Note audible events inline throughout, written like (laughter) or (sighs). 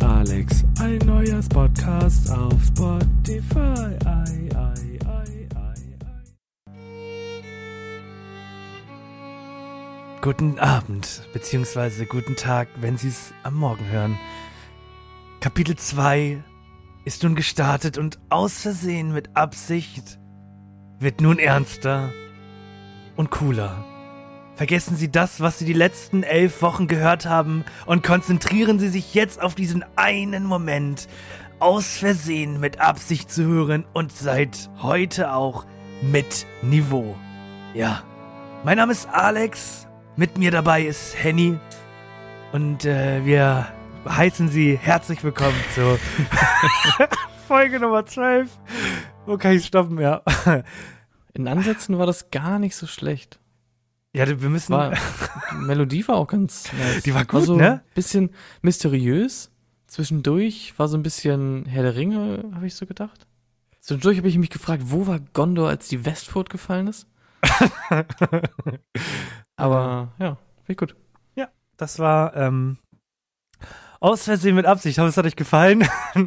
Alex, ein neuer Podcast auf Spotify. Ei, ei, ei. Guten Abend, beziehungsweise guten Tag, wenn Sie es am Morgen hören. Kapitel 2 ist nun gestartet und aus Versehen mit Absicht wird nun ernster und cooler. Vergessen Sie das, was Sie die letzten elf Wochen gehört haben und konzentrieren Sie sich jetzt auf diesen einen Moment, aus Versehen mit Absicht zu hören und seit heute auch mit Niveau. Ja, mein Name ist Alex, mit mir dabei ist Henny und äh, wir heißen Sie herzlich willkommen zu (laughs) Folge Nummer 12. Wo kann ich stoppen? Ja. In Ansätzen war das gar nicht so schlecht. Ja, wir müssen. War, die Melodie war auch ganz (laughs) nice. Die war gut, war so ne? bisschen mysteriös. Zwischendurch war so ein bisschen Herr der Ringe, habe ich so gedacht. Zwischendurch habe ich mich gefragt, wo war Gondor, als die Westfurt gefallen ist? (laughs) Aber ja, finde ich gut. Ja, das war ähm, aus Versehen mit Absicht. Ich hoffe, es hat euch gefallen. (laughs)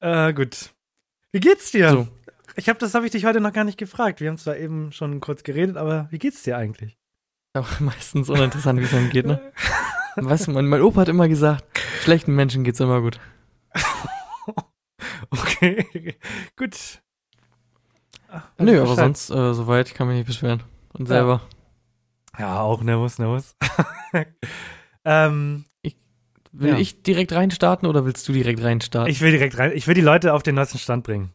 äh, gut. Wie geht's dir? So. Ich habe das habe ich dich heute noch gar nicht gefragt. Wir haben zwar eben schon kurz geredet, aber wie geht's dir eigentlich? Auch (laughs) meistens uninteressant, wie es einem geht, ne? (laughs) Weißt du, mein, mein Opa hat immer gesagt, schlechten Menschen geht's immer gut. (laughs) okay, gut. Ach, Nö, also aber sonst, äh, soweit kann mich nicht beschweren. Und selber. Ja, auch nervös, nervös. ähm, Will Ja. ich direkt reinstarten oder willst du direkt reinstarten? ich will direkt rein. Ich will die Leute auf den neuesten Stand bringen.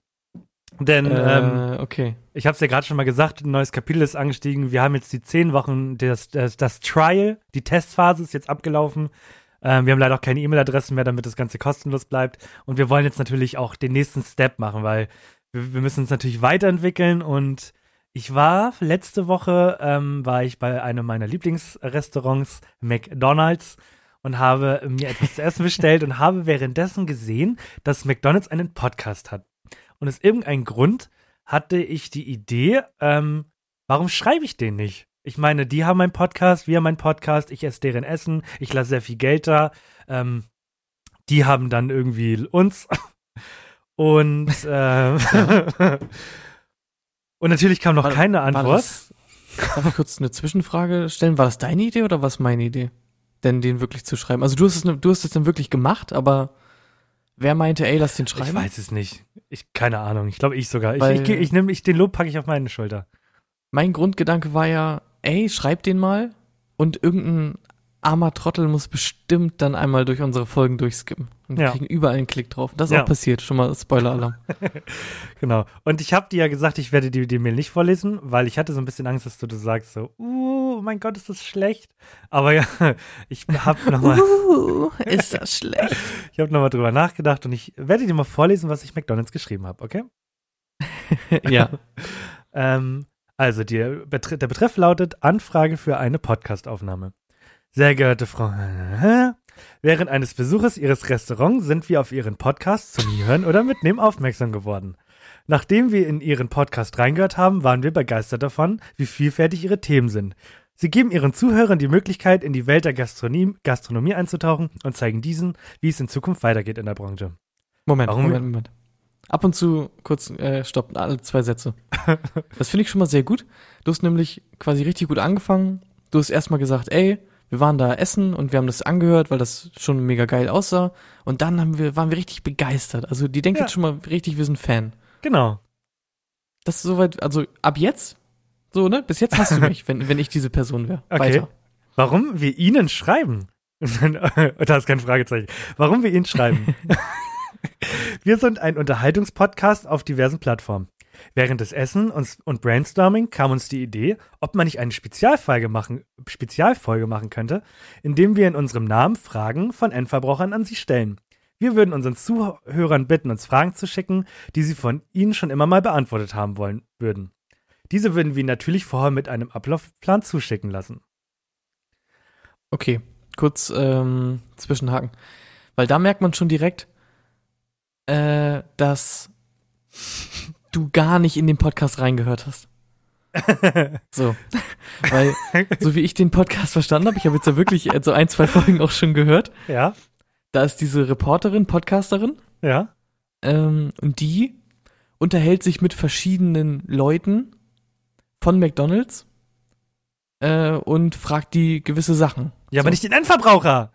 Denn ähm, äh, okay. Ich habe es ja gerade schon mal gesagt, ein neues Kapitel ist angestiegen. Wir haben jetzt die zehn Wochen, das, das, das Trial, die Testphase ist jetzt abgelaufen. Ähm, wir haben leider auch keine E-Mail-Adressen mehr, damit das Ganze kostenlos bleibt. Und wir wollen jetzt natürlich auch den nächsten Step machen, weil wir, wir müssen uns natürlich weiterentwickeln. Und ich war letzte Woche, ähm, war ich bei einem meiner Lieblingsrestaurants, McDonald's, und habe mir etwas zu essen bestellt und habe währenddessen gesehen, dass McDonald's einen Podcast hat. Und aus irgendeinem Grund hatte ich die Idee, ähm, warum schreibe ich den nicht? Ich meine, die haben einen Podcast, wir haben einen Podcast, ich esse deren Essen, ich lasse sehr viel Geld da. Ähm, die haben dann irgendwie uns. (laughs) Und, (laughs) äh, (laughs) und natürlich kam noch War- keine War Antwort. das, darf ich kurz eine Zwischenfrage stellen? War das deine Idee oder was meine Idee? Denn den wirklich zu schreiben. Also du hast es, du hast es dann wirklich gemacht, aber wer meinte, ey, lass den Ich schreiben? weiß es nicht. Ich, keine Ahnung. Ich glaube, ich sogar. Ich, ich, ich nehme, ich, den Lob packe ich auf meine Schulter. Mein Grundgedanke war ja, ey, schreib den mal und irgendein armer Trottel muss bestimmt dann einmal durch unsere Folgen durchskippen. Und Ja. kriegen überall einen Klick drauf. Das ist Ja. auch passiert. Schon mal Spoiler-Alarm. (laughs) Genau. Und ich habe dir ja gesagt, ich werde die, die Mail nicht vorlesen, weil ich hatte so ein bisschen Angst, dass du, du sagst so, uh, mein Gott, ist das schlecht. Aber ja, (laughs) ich habe nochmal Uh, ist das schlecht. (laughs) ich hab noch mal drüber nachgedacht und ich werde dir mal vorlesen, was ich McDonalds geschrieben habe, okay? ja. Ähm, also, die, der Betreff lautet Anfrage für eine Podcastaufnahme. Sehr geehrte Frau, während eines Besuches Ihres Restaurants sind wir auf Ihren Podcast zum Hören oder Mitnehmen aufmerksam geworden. Nachdem wir in Ihren Podcast reingehört haben, waren wir begeistert davon, wie vielfältig Ihre Themen sind. Sie geben Ihren Zuhörern die Möglichkeit, in die Welt der Gastronomie, Gastronomie einzutauchen und zeigen diesen, wie es in Zukunft weitergeht in der Branche. Moment, Warum- Moment, Moment. Ab und zu kurz äh, stoppen, alle zwei Sätze. (laughs) Das finde ich schon mal sehr gut. Du hast nämlich quasi richtig gut angefangen. Du hast erstmal gesagt, ey, wir waren da essen und wir haben das angehört, weil das schon mega geil aussah. Und dann haben wir, waren wir richtig begeistert. Also die denkt Ja. jetzt schon mal richtig, wir sind Fan. Genau. Das ist soweit, also ab jetzt, so, ne? Bis jetzt hast du mich, (laughs) wenn, wenn ich diese Person wäre. Okay. Weiter. Warum wir Ihnen schreiben? (laughs) da ist kein Fragezeichen. Warum wir Ihnen schreiben? (laughs) wir sind ein Unterhaltungspodcast auf diversen Plattformen. Während des Essen und, und Brainstorming kam uns die Idee, ob man nicht eine Spezialfolge machen, Spezialfolge machen könnte, indem wir in unserem Namen Fragen von Endverbrauchern an Sie stellen. Wir würden unseren Zuhörern bitten, uns Fragen zu schicken, die sie von Ihnen schon immer mal beantwortet haben wollen würden. Diese würden wir natürlich vorher mit einem Ablaufplan zuschicken lassen. Okay, kurz ähm, zwischenhaken. Weil da merkt man schon direkt, äh, dass du gar nicht in den Podcast reingehört hast. (laughs) So. Weil, so wie ich den Podcast verstanden habe, ich habe jetzt ja wirklich äh, so ein, zwei Folgen auch schon gehört, Ja? da ist diese Reporterin, Podcasterin, Ja. ähm, und die unterhält sich mit verschiedenen Leuten von McDonalds äh, und fragt die gewisse Sachen. Ja, aber So. nicht den Endverbraucher.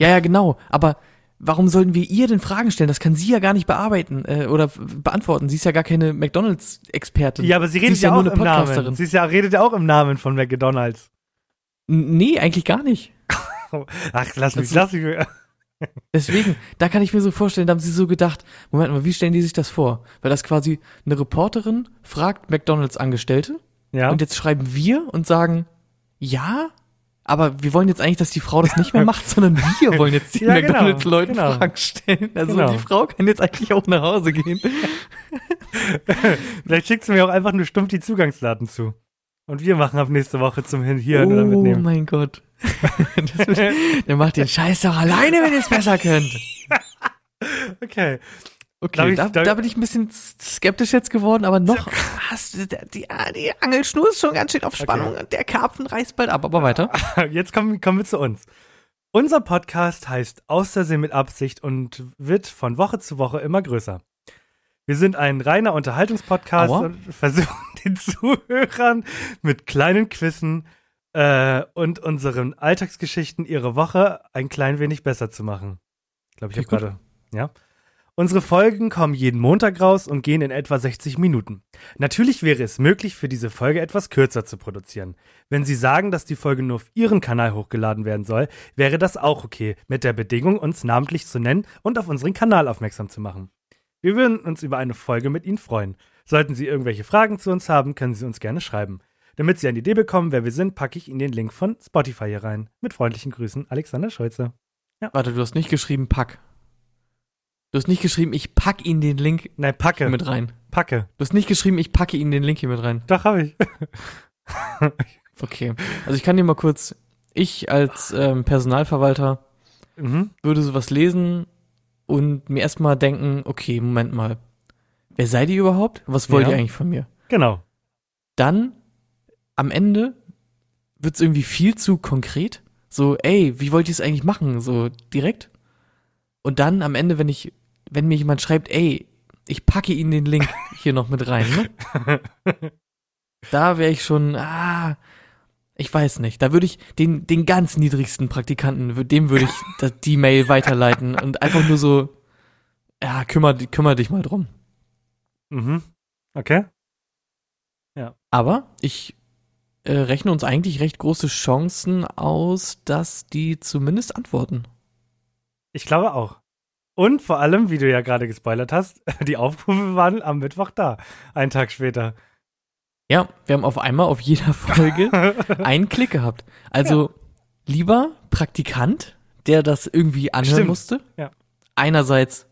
Ja, ja, genau. Aber warum sollten wir ihr denn Fragen stellen? Das kann sie ja gar nicht bearbeiten äh, oder beantworten. Sie ist ja gar keine McDonalds-Expertin. Ja, aber sie Sie redet ist ja, ja auch nur eine im Namen. Sie ist ja, redet ja auch im Namen von McDonalds. N- Nee, eigentlich gar nicht. (laughs) Ach, lass mich, Das- lass mich. (laughs) Deswegen, da kann ich mir so vorstellen, da haben sie so gedacht, Moment mal, wie stellen die sich das vor? Weil das quasi eine Reporterin fragt McDonalds-Angestellte Ja. und jetzt schreiben wir und sagen, ja, aber wir wollen jetzt eigentlich, dass die Frau das nicht mehr macht, sondern wir (laughs) wollen jetzt den Ja, genau, McDonalds-Leuten genau. Fragen stellen. Also Genau. die Frau kann jetzt eigentlich auch nach Hause gehen. (laughs) Vielleicht schickt sie mir auch einfach nur stumpf die Zugangsdaten zu. Und wir machen ab nächste Woche zum Hin hier oder oh mitnehmen. mein Gott. (laughs) wird, der macht den Scheiß doch alleine, wenn ihr es besser könnt. Okay. Okay, Darf ich- da, da bin ich ein bisschen skeptisch jetzt geworden, aber noch hast du, die, ah, die Angelschnur ist schon ganz schön auf Spannung und der Karpfen reißt bald ab, aber weiter. (laughs) Jetzt kommen, kommen wir zu uns. Unser Podcast heißt Aus der See mit Absicht und wird von Woche zu Woche immer größer. Wir sind ein reiner Unterhaltungspodcast Aua. und (laughs) versuchen den Zuhörern mit kleinen Quizzen äh, und unseren Alltagsgeschichten ihre Woche ein klein wenig besser zu machen. Ich glaube, ich gut. gerade. Ja. Unsere Folgen kommen jeden Montag raus und gehen in etwa 60 Minuten. Natürlich wäre es möglich, für diese Folge etwas kürzer zu produzieren. Wenn Sie sagen, dass die Folge nur auf Ihren Kanal hochgeladen werden soll, wäre das auch okay, mit der Bedingung, uns namentlich zu nennen und auf unseren Kanal aufmerksam zu machen. Wir würden uns über eine Folge mit Ihnen freuen. Sollten Sie irgendwelche Fragen zu uns haben, können Sie uns gerne schreiben. Damit Sie eine Idee bekommen, wer wir sind, packe ich Ihnen den Link von Spotify hier rein. Mit freundlichen Grüßen, Alexander Scholze. Warte, du hast nicht geschrieben, pack. Du hast nicht geschrieben, ich pack ihn den Link Nein, hier packe, mit rein. packe. Du hast nicht geschrieben, ich packe ihn den Link hier mit rein. Doch, habe ich. (laughs) Okay. Also ich kann dir mal kurz, ich als ähm, Personalverwalter mhm. würde sowas lesen und mir erstmal denken, okay, Moment mal. Wer seid ihr überhaupt? Was wollt Ja. ihr eigentlich von mir? Genau. Dann am Ende wird's irgendwie viel zu konkret. So, ey, wie wollt ihr es eigentlich machen? So direkt. Und dann am Ende, wenn ich, wenn mir jemand schreibt, ey, ich packe Ihnen den Link hier noch mit rein, ne? (laughs) Da wäre ich schon, ah, ich weiß nicht. Da würde ich den, den ganz niedrigsten Praktikanten, dem würde ich (laughs) das, die Mail weiterleiten und einfach nur so, ja, kümmer, kümmer dich mal drum. Mhm. Okay. Aber ich äh, rechne uns eigentlich recht große Chancen aus, dass die zumindest antworten. Ich glaube auch. Und vor allem, wie du ja gerade gespoilert hast, (laughs) die Aufrufe waren am Mittwoch da. Einen Tag später. Ja, wir haben auf einmal auf jeder Folge (laughs) einen Klick gehabt. Also lieber Praktikant, der das irgendwie anhören Stimmt. musste. Ja. Einerseits,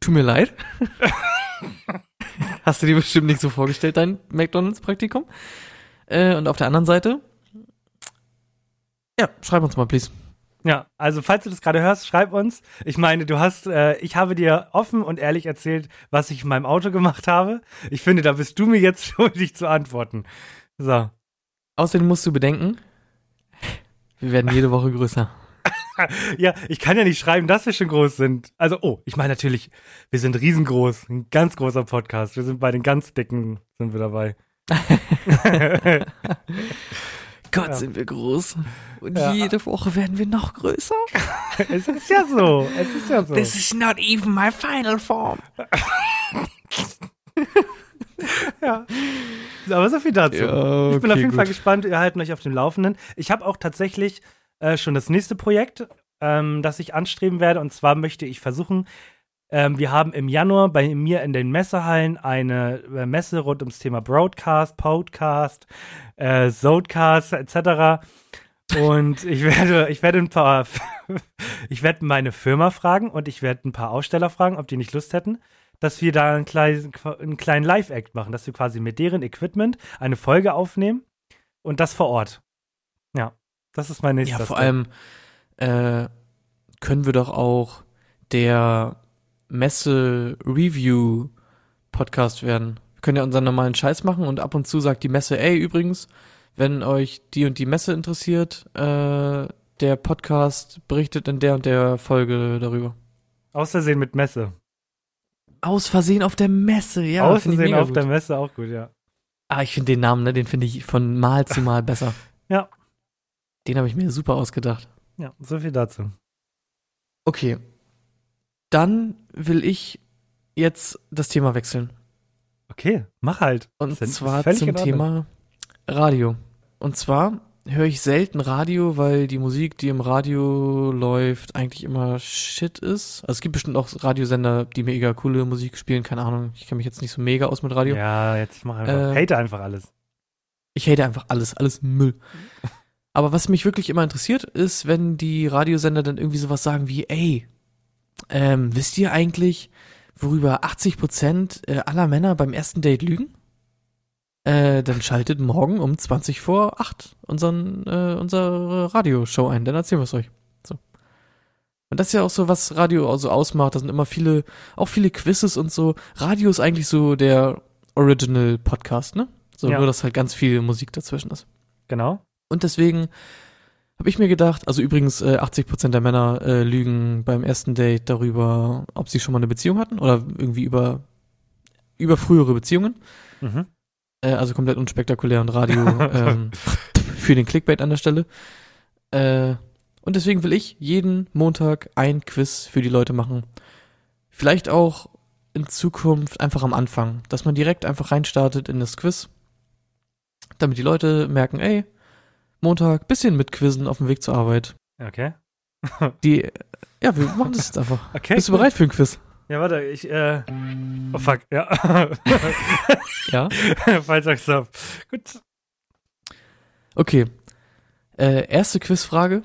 tut mir leid. (laughs) Hast du dir bestimmt nicht so vorgestellt, dein McDonalds-Praktikum? Äh, und auf der anderen Seite, ja, schreib uns mal, please. Ja, also falls du das gerade hörst, schreib uns. Ich meine, du hast, äh, ich habe dir offen und ehrlich erzählt, was ich in meinem Auto gemacht habe. Ich finde, da bist du mir jetzt (laughs) schuldig zu antworten. So. Außerdem musst du bedenken, wir werden jede Woche größer. (laughs) Ja, ich kann ja nicht schreiben, dass wir schon groß sind. Also, oh, ich meine natürlich, wir sind riesengroß. Ein ganz großer Podcast. Wir sind bei den ganz dicken, sind wir dabei. (laughs) Gott, Ja. sind wir groß. Und Ja. jede Woche werden wir noch größer. (laughs) es ist ja so. Es ist ja so. This is not even my final form. (laughs) Ja. Aber so viel dazu. Ja, ich bin auf okay, jeden Fall gut. gespannt. Wir halten euch auf dem Laufenden. Ich habe auch tatsächlich äh, schon das nächste Projekt, ähm, das ich anstreben werde. Und zwar möchte ich versuchen, ähm, wir haben im Januar bei mir in den Messehallen eine äh, Messe rund ums Thema Broadcast, Podcast, äh, Zodcast etc. Und ich werde, ich werde ein paar, (laughs) ich werde meine Firma fragen und ich werde ein paar Aussteller fragen, ob die nicht Lust hätten, dass wir da einen kleinen, einen kleinen Live-Act machen, dass wir quasi mit deren Equipment eine Folge aufnehmen und das vor Ort. Ja, das ist mein nächster Ja, vor allem äh, können wir doch auch der Messe-Review-Podcast werden. Wir können ja unseren normalen Scheiß machen und ab und zu sagt die Messe, ey, übrigens, wenn euch die und die Messe interessiert, äh, der Podcast berichtet in der und der Folge darüber. Aus Versehen mit Messe. Aus Versehen auf der Messe, ja. Aus Versehen auf gut. der Messe auch gut, ja. Ah, ich finde den Namen, ne, den finde ich von Mal zu Mal besser. (laughs) Ja. Den habe ich mir super ausgedacht. Ja, so viel dazu. Okay. Dann will ich jetzt das Thema wechseln. Okay, mach halt. Und zwar zum. Thema Radio. Und zwar höre ich selten Radio, weil die Musik, die im Radio läuft, eigentlich immer Shit ist. Also es gibt bestimmt auch Radiosender, die mega coole Musik spielen, keine Ahnung. Ich kenne mich jetzt nicht so mega aus mit Radio. Ja, jetzt mach einfach. Äh, Hate einfach alles. Ich hate einfach alles, alles Müll. Aber was mich wirklich immer interessiert, ist, wenn die Radiosender dann irgendwie sowas sagen wie, ey, ähm, wisst ihr eigentlich, worüber 80 Prozent äh, aller Männer beim ersten Date lügen? Äh, dann schaltet morgen um 20 vor 8 unseren, äh, unsere Radioshow ein, dann erzählen wir es euch. So. Und das ist ja auch so, was Radio so ausmacht. Da sind immer viele, auch viele Quizzes und so. Radio ist eigentlich so der Original Podcast, ne? So, Ja. nur dass halt ganz viel Musik dazwischen ist. Genau. Und deswegen habe ich mir gedacht, also übrigens äh, 80% der Männer äh, lügen beim ersten Date darüber, ob sie schon mal eine Beziehung hatten oder irgendwie über, über frühere Beziehungen. Mhm. Äh, also komplett unspektakulär und Radio (laughs) ähm, für den Clickbait an der Stelle. Äh, und deswegen will ich jeden Montag ein Quiz für die Leute machen. Vielleicht auch in Zukunft einfach am Anfang, dass man direkt einfach reinstartet in das Quiz, damit die Leute merken, ey, Montag, bisschen mit Quizzen auf dem Weg zur Arbeit. Okay. (laughs) Die, ja, wir machen das jetzt einfach. (laughs) Okay. Bist du bereit für ein Quiz? Ja, warte, ich, äh. Oh fuck, ja. (laughs) Ja. Falscher Stopp. Gut. Okay. Äh, erste Quizfrage.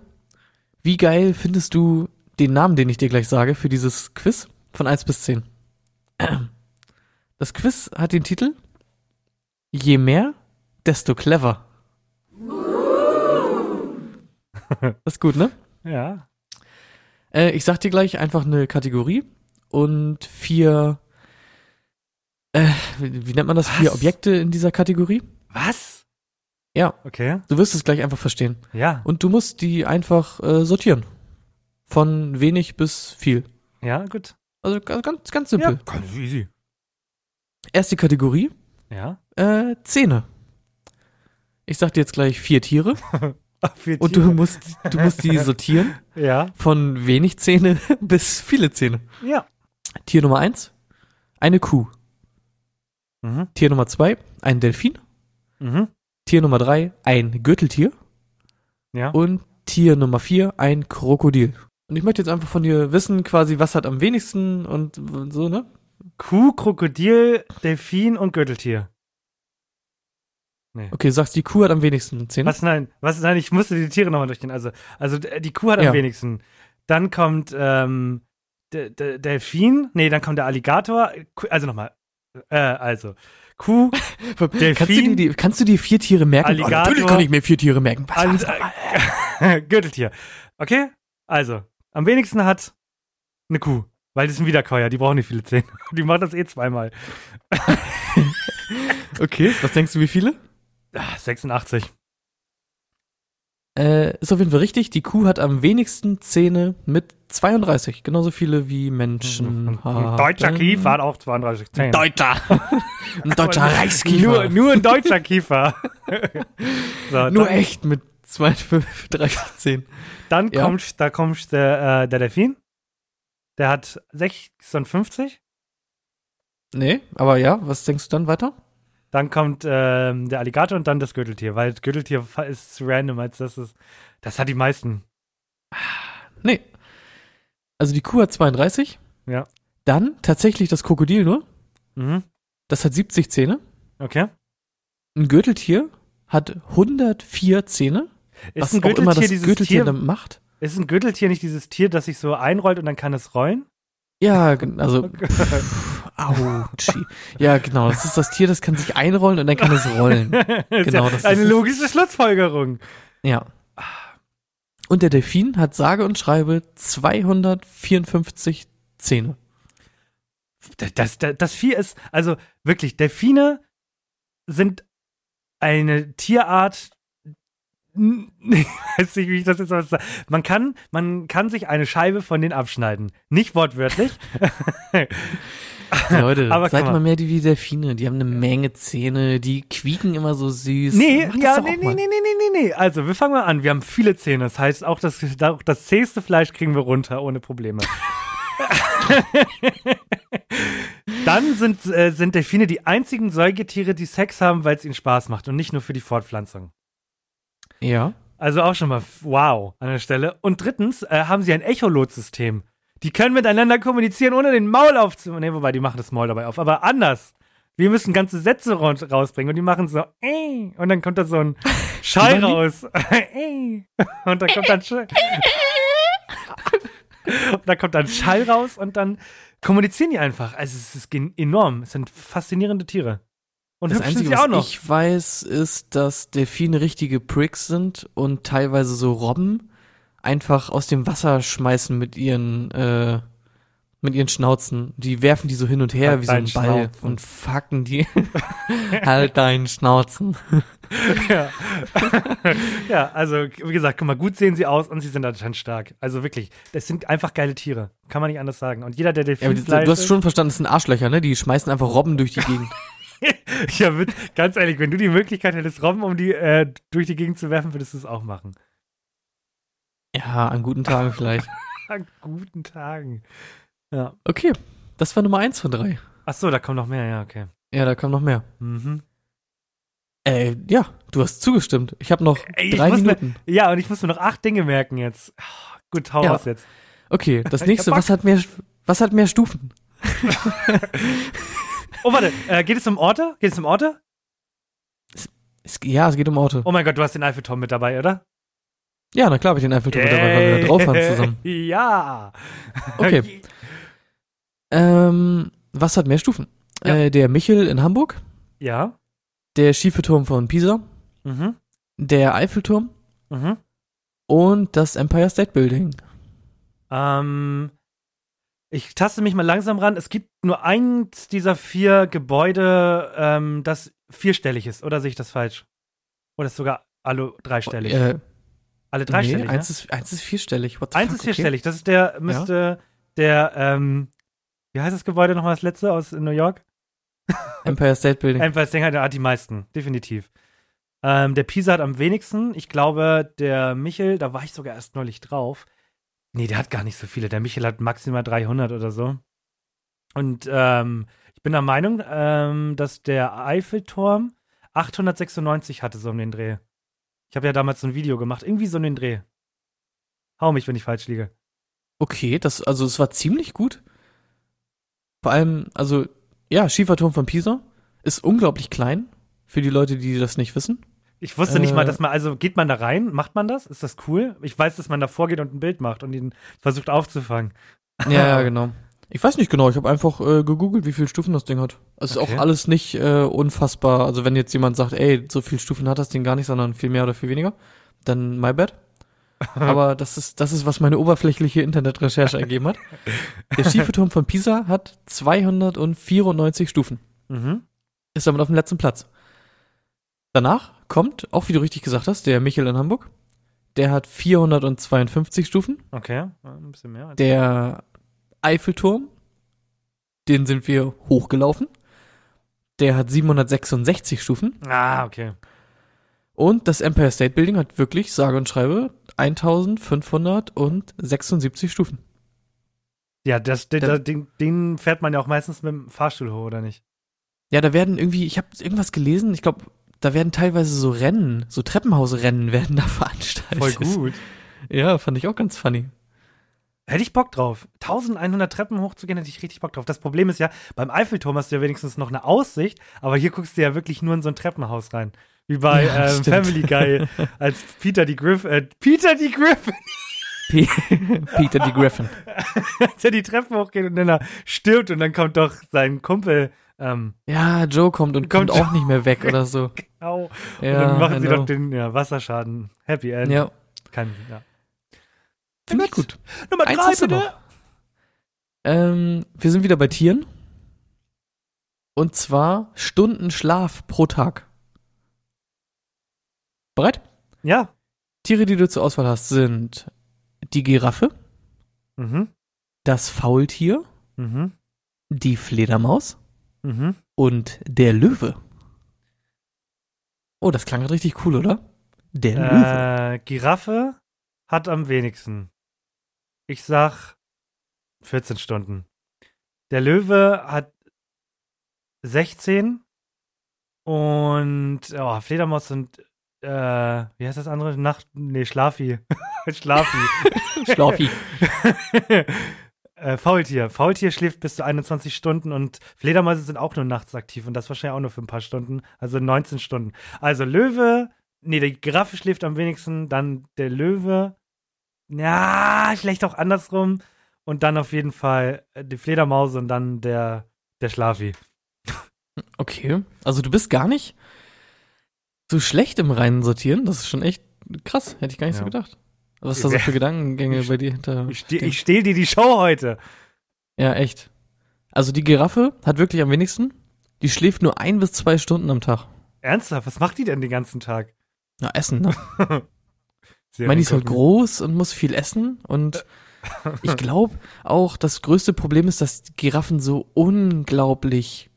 Wie geil findest du den Namen, den ich dir gleich sage, für dieses Quiz von 1 bis 10? Das Quiz hat den Titel Je mehr, desto clever. Das (laughs) ist gut, ne? Ja. Äh, ich sag dir gleich einfach eine Kategorie und vier, äh, wie, nennt man das? Vier Was? Objekte in dieser Kategorie. Was? Ja. Okay. Du wirst es gleich einfach verstehen. Ja. Und du musst die einfach äh, sortieren. Von wenig bis viel. Ja, gut. Also ga- ganz, ganz simpel. Ja, ganz easy. Erste Kategorie, Ja. äh, Zähne. Ich sag dir jetzt gleich vier Tiere vier (laughs) und du musst, du musst die sortieren (laughs) Ja. von wenig Zähne (laughs) bis viele Zähne. Ja. Tier Nummer eins, eine Kuh. Mhm. Tier Nummer zwei, ein Delfin. Mhm. Tier Nummer drei, ein Gürteltier. Ja. Und Tier Nummer vier, ein Krokodil. Und ich möchte jetzt einfach von dir wissen, quasi, was hat am wenigsten und so, ne? Kuh, Krokodil, Delfin und Gürteltier. Okay, du sagst, die Kuh hat am wenigsten Zähne. Was nein? Was nein? Ich musste die Tiere nochmal durchgehen. Also, also die Kuh hat Ja. am wenigsten. Dann kommt ähm, der der Delfin. Nee, dann kommt der Alligator. Also nochmal. Äh, also Kuh, (laughs) kannst, du dir Delfin, die, kannst du dir vier Tiere merken? Alligator, oh, natürlich kann ich mir vier Tiere merken. Was, was, was? äh, (laughs) Gürteltier. Okay? Also, am wenigsten hat eine Kuh. Weil das ist ein Wiederkäuer, die brauchen nicht viele Zähne. (laughs) Die machen das eh zweimal. Okay, was denkst du, wie viele? Ah, 86. Äh, ist auf jeden Fall richtig. Die Kuh hat am wenigsten Zähne mit 32. Genauso viele wie Menschen Ein, ein deutscher Kiefer hat auch 32 Zähne. Deutscher. (laughs) ein deutscher Reichskiefer. Nur, nur ein deutscher Kiefer. (laughs) so, Nur dann, echt mit 32 Zähnen. Dann Ja. kommt, da kommt der, äh, der Delfin. Der hat 56. Nee, aber ja, was denkst du dann weiter? Dann kommt ähm, der Alligator und dann das Gürteltier, weil das Gürteltier ist zu random, als das ist. Das hat die meisten. Nee. Also die Kuh hat 32. Ja. Dann tatsächlich das Krokodil nur. Mhm. Das hat 70 Zähne. Okay. Ein Gürteltier hat 104 Zähne. Ist was ein auch immer Gürteltier das dieses Gürteltier Tier, macht. ist ein Gürteltier nicht dieses Tier, das sich so einrollt und dann kann es rollen? Ja, also. (laughs) Autschi. Ja, genau. Das ist das Tier, das kann sich einrollen und dann kann es rollen. (laughs) Genau, ja das eine ist- logische Schlussfolgerung. Ja. Und der Delfin hat sage und schreibe 254 Zähne. Das, das, das Vieh ist, also wirklich, Delfine sind eine Tierart, (laughs) Ich weiß nicht, wie ich das jetzt sage. Man kann, man kann sich eine Scheibe von denen abschneiden. Nicht wortwörtlich. (laughs) (laughs) Leute, Aber seid mal. mal mehr die wie Delfine. Die haben eine Menge Zähne, die quieken immer so süß. Nee, ja, nee, nee, nee, nee, nee, nee. Also, wir fangen mal an. Wir haben viele Zähne. Das heißt, auch das, auch das zähste Fleisch kriegen wir runter, ohne Probleme. (laughs) Dann sind, äh, sind Delfine die einzigen Säugetiere, die Sex haben, weil es ihnen Spaß macht und nicht nur für die Fortpflanzung. Ja. Also auch schon mal wow an der Stelle. Und drittens äh, haben sie ein Echolot-System. Die können miteinander kommunizieren, ohne den Maul aufzumachen. Nee, wobei, die machen das Maul dabei auf. Aber anders. Wir müssen ganze Sätze ra- rausbringen und die machen so, ey, und dann kommt da so ein (laughs) Schall raus. ey. (laughs) Und dann kommt dann Schall. (laughs) und dann kommt dann Schall raus und dann kommunizieren die einfach. Also es ist enorm. Es sind faszinierende Tiere. Und Das Einzige, was auch noch. ich weiß, ist, dass Delfine richtige Pricks sind und teilweise so Robben einfach aus dem Wasser schmeißen mit ihren, äh, mit ihren Schnauzen. Die werfen die so hin und her Halt wie so ein Ball Schnauzen. und fucken die. (laughs) halt deinen Schnauzen. (laughs) Ja. (laughs) ja, also wie gesagt, guck mal, gut sehen sie aus und sie sind anscheinend stark. Also wirklich, das sind einfach geile Tiere. Kann man nicht anders sagen. Und jeder, der Ja, aber du hast schon verstanden, das sind Arschlöcher, ne? Die schmeißen einfach Robben durch die Gegend. ja, mit, ganz ehrlich, wenn du die Möglichkeit hättest, Robben um die äh, durch die Gegend zu werfen, würdest du es auch machen. Ja, an guten Tagen vielleicht. (laughs) An guten Tagen. Ja. Okay, das war Nummer eins von drei. Ach so, da kommt noch mehr, ja, okay. Ja, da kam noch mehr. Mhm. Äh, ja, du hast zugestimmt. Ich habe noch ich drei muss mir- Minuten. Ja, und ich muss mir noch acht Dinge merken jetzt. (sighs) Gut, hau Ja. jetzt. Okay, (laughs) das nächste, was hat mehr, was hat mehr Stufen? (laughs) Oh, warte, äh, geht es um Orte? Geht es um Orte? Es, ja, es geht um Auto. Oh mein Gott, du hast den Eiffelturm mit dabei, oder? Ja, na klar habe ich den Eiffelturm mit dabei, weil wir da drauf waren zusammen. (laughs) Ja. Okay. (laughs) Ähm, was hat mehr Stufen? Ja. Äh, der Michel in Hamburg, Ja. der schiefe Turm von Pisa, Mhm. der Eiffelturm Mhm. und das Empire State Building. Ähm, ich taste mich mal langsam ran. Es gibt nur eins dieser vier Gebäude, ähm, das vierstellig ist. Oder sehe ich das falsch? Oder ist sogar alle dreistellig? Äh, alle dreistellig, nee, ne? eins, ist, eins ist vierstellig. What the Eins fuck, ist vierstellig. Das ist der, müsste der, ähm, wie heißt das Gebäude nochmal das letzte aus New York? Okay. (laughs) Empire State Building. Empire State hat hat die meisten, definitiv. Ähm, der Pisa hat am wenigsten. Ich glaube, der Michel, da war ich sogar erst neulich drauf. Nee, der hat gar nicht so viele. Der Michel hat maximal 300 oder so. Und ähm, ich bin der Meinung, ähm, dass der Eiffelturm 896 hatte, so um den Dreh. Ich habe ja damals so ein Video gemacht, irgendwie so den Dreh. Hau mich, wenn ich falsch liege. Okay, das, also es war ziemlich gut. Vor allem, also, ja, Schieferturm von Pisa ist unglaublich klein für die Leute, die das nicht wissen. Ich wusste nicht mal, Äh. dass man, also geht man da rein? Macht man das? Ist das cool? Ich weiß, dass man da vorgeht und ein Bild macht und ihn versucht aufzufangen. Ja, ja, (laughs) genau. Ich weiß nicht genau, ich habe einfach äh, gegoogelt, wie viele Stufen das Ding hat. Es Okay. ist auch alles nicht äh, unfassbar. Also wenn jetzt jemand sagt, ey, so viele Stufen hat das Ding gar nicht, sondern viel mehr oder viel weniger, dann my bad. (laughs) Aber das ist, das ist, was meine oberflächliche Internetrecherche ergeben hat. Der (laughs) Schieferturm von Pisa hat 294 Stufen. Mhm. Ist damit auf dem letzten Platz. Danach kommt, auch wie du richtig gesagt hast, der Michel in Hamburg. Der hat 452 Stufen. Okay, ein bisschen mehr. Der Eiffelturm, den sind wir hochgelaufen. Der hat 766 Stufen. Ah, okay. Und das Empire State Building hat wirklich, sage und schreibe, 1576 Stufen. Ja, das, den, Da- den, den fährt man ja auch meistens mit dem Fahrstuhl hoch, oder nicht? Ja, da werden irgendwie, ich habe irgendwas gelesen, ich glaube, da werden teilweise so Rennen, so Treppenhausrennen (laughs) werden da veranstaltet. Voll gut. Ja, fand ich auch ganz funny. Hätte ich Bock drauf. 1100 Treppen hochzugehen, hätte ich richtig Bock drauf. Das Problem ist ja, beim Eiffelturm hast du ja wenigstens noch eine Aussicht, aber hier guckst du ja wirklich nur in so ein Treppenhaus rein. Wie bei Ja, ähm. Family Guy, als Peter die Griff, äh, Peter die Griffin, (laughs) Peter D. Griffin. als er die Treppen hochgeht und dann er stirbt und dann kommt doch sein Kumpel, ähm, Ja, Joe kommt und kommt, Kommt- auch nicht mehr weg oder so. au. Und Ja, dann machen I sie doch den ja, Wasserschaden. Happy End. Ja, Kann, ja. Finde ich gut. Nummer Eins drei, bitte. Ähm, wir sind wieder bei Tieren. Und zwar Stunden Schlaf pro Tag. Bereit? Ja, Tiere, die du zur Auswahl hast, sind die Giraffe, Mhm. das Faultier, Mhm. die Fledermaus Mhm. und der Löwe. Oh, das klang grad richtig cool, oder? Der Löwe. Äh, Giraffe hat am wenigsten. Ich sag 14 Stunden. Der Löwe hat 16 und oh, Fledermaus sind äh, wie heißt das andere? Nacht nee, Schlafi. (laughs) Schlafi. (laughs) Schlaufi. (laughs) äh, Faultier. Faultier schläft bis zu 21 Stunden und Fledermäuse sind auch nur nachts aktiv und das wahrscheinlich auch nur für ein paar Stunden, also 19 Stunden. Also Löwe, nee, die Giraffe schläft am wenigsten, dann der Löwe, ja, vielleicht auch andersrum und dann auf jeden Fall äh, die Fledermaus und dann der, der Schlafi. Okay. Also du bist gar nicht so schlecht im reinen Sortieren. Das ist schon echt krass. Hätte ich gar nicht so Ja. gedacht. Was da so für Gedankengänge Ich- bei dir hinter. Ich, stehen. ich stehl dir die Show heute. Ja, echt. Also die Giraffe hat wirklich am wenigsten. Die schläft nur ein bis zwei Stunden am Tag. Ernsthaft, was macht die denn den ganzen Tag? Na, essen, ne? (laughs) Ich Serien meine, die ist halt groß und muss viel essen und (laughs) ich glaube auch, das größte Problem ist, dass Giraffen so unglaublich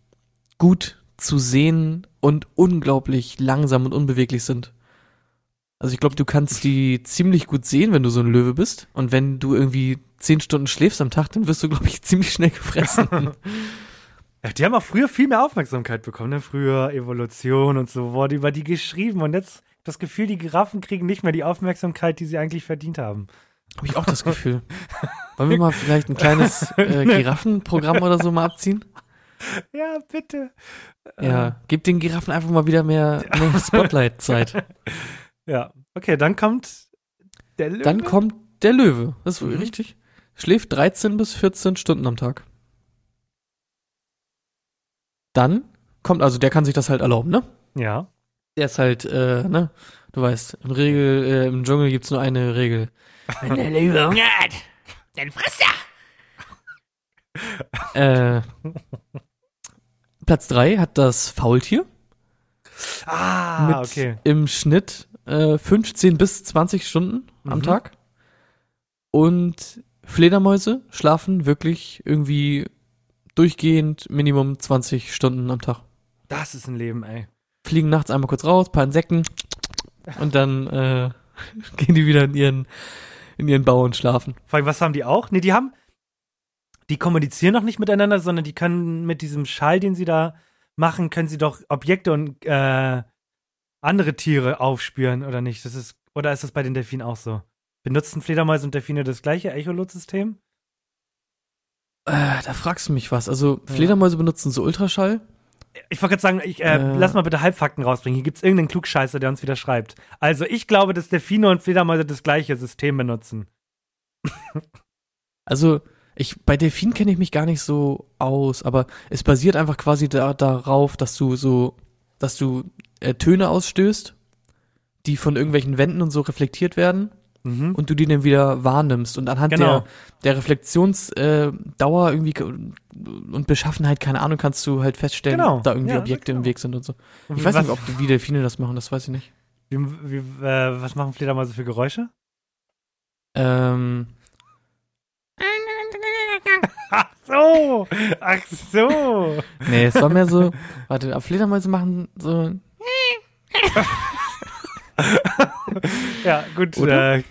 gut zu sehen und unglaublich langsam und unbeweglich sind. Also ich glaube, du kannst die ziemlich gut sehen, wenn du so ein Löwe bist. Und wenn du irgendwie zehn Stunden schläfst am Tag, dann wirst du, glaube ich, (laughs) ziemlich schnell gefressen. (laughs) Ja, die haben auch früher viel mehr Aufmerksamkeit bekommen, ne? Früher Evolution und so wurde über die geschrieben und jetzt das Gefühl, die Giraffen kriegen nicht mehr die Aufmerksamkeit, die sie eigentlich verdient haben. Habe ich auch das Gefühl. Wollen wir mal vielleicht ein kleines (laughs) äh, Giraffenprogramm oder so mal abziehen? Ja, bitte. Ja, gib den Giraffen einfach mal wieder mehr, (laughs) mehr Spotlight-Zeit. Ja, okay, dann kommt der Löwe. Dann kommt der Löwe. Das ist Mhm. richtig. Schläft 13 bis 14 Stunden am Tag. Dann kommt, also der kann sich das halt erlauben, ne? Ja. Der ist halt, äh, ne? Du weißt, im Regel, äh, im Dschungel gibt's nur eine Regel. Wenn der Löwe Hunger hat, dann frisst er. (laughs) äh, Platz drei hat das Faultier. Ah, mit okay. im Schnitt äh, 15 bis 20 Stunden am Mhm. Tag. Und Fledermäuse schlafen wirklich irgendwie durchgehend Minimum 20 Stunden am Tag. Das ist ein Leben, ey. Fliegen nachts einmal kurz raus, paar Insekten und dann äh, (laughs) gehen die wieder in ihren, in ihren Bau und schlafen. Vor allem, was haben die auch? Nee, die haben, die kommunizieren noch nicht miteinander, sondern die können mit diesem Schall, den sie da machen, können sie doch Objekte und äh, andere Tiere aufspüren, oder nicht? Das ist, oder ist das bei den Delfinen auch so? Benutzen Fledermäuse und Delfine das gleiche Echolot-System? Äh, da fragst du mich was. Also Ja. Fledermäuse benutzen so Ultraschall. Ich wollte gerade sagen, ich, äh, Äh. lass mal bitte Halbfakten rausbringen. Hier gibt es irgendeinen Klugscheißer, der uns wieder schreibt. Also, ich glaube, dass Delfine und Fledermäuse das gleiche System benutzen. (laughs) Also, ich, bei Delfinen kenne ich mich gar nicht so aus, aber es basiert einfach quasi da, darauf, dass du so, dass du äh, Töne ausstößt, die von irgendwelchen Wänden und so reflektiert werden Mhm. und du die dann wieder wahrnimmst und anhand Genau. der, der Reflexionsdauer äh, irgendwie und Beschaffenheit, keine Ahnung, kannst du halt feststellen, Genau. ob da irgendwie Ja, Objekte genau. im Weg sind und so. Und Ich weiß was, nicht, ob wie Delfine das machen, das weiß ich nicht. wie, wie, äh, was machen Fledermäuse für Geräusche? Ähm, Ach so! Ach so! nee, es war mehr so, warte, Fledermäuse machen so, (laughs) (laughs) Ja, gut. Äh,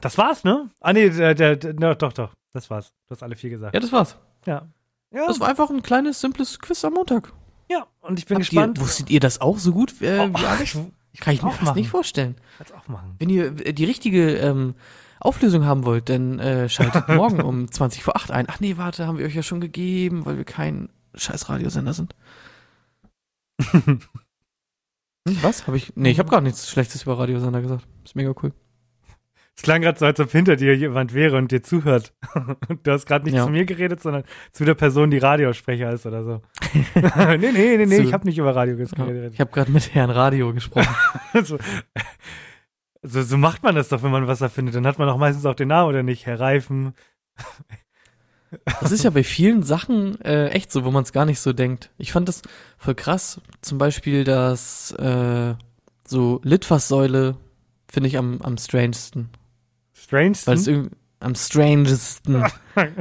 das war's, ne? Ah, nee, der, der, der, doch, doch. Das war's. Du hast alle vier gesagt. ja, das war's. Ja. Ja, Das war einfach ein kleines, simples Quiz am Montag. ja. und ich bin Habt gespannt. Ihr, wusstet ihr das auch so gut äh, Oh, wie Alex? ich, Kann ich mir machen. nicht vorstellen. Kann's auch machen. Wenn ihr äh, die richtige ähm, Auflösung haben wollt, dann äh, schaltet (laughs) morgen um 20 vor 8 ein. Ach nee, warte, haben wir euch ja schon gegeben, weil wir kein scheiß Radiosender sind. (laughs) hm, was? Habe ich? Nee, ich habe gar nichts Schlechtes über Radiosender gesagt. Ist mega cool. Es klang gerade so, als ob hinter dir jemand wäre und dir zuhört. (laughs) Und du hast gerade nicht Ja. zu mir geredet, sondern zu der Person, die Radiosprecher ist oder so. (laughs) nee, nee, nee, nee, Zu- ich habe nicht über Radio geredet. ich habe gerade mit Herrn Radio gesprochen. (laughs) so, so, so macht man das doch, wenn man was erfindet. Dann hat man auch meistens auch den Namen, oder nicht? Herr Reifen. Das ist ja bei vielen Sachen äh, echt so, wo man es gar nicht so denkt. Ich fand das voll krass. Zum Beispiel, dass äh, so Litfaßsäule finde ich am, am strangesten. Strangesten? Weil es irgendwie am strangesten. (laughs) weil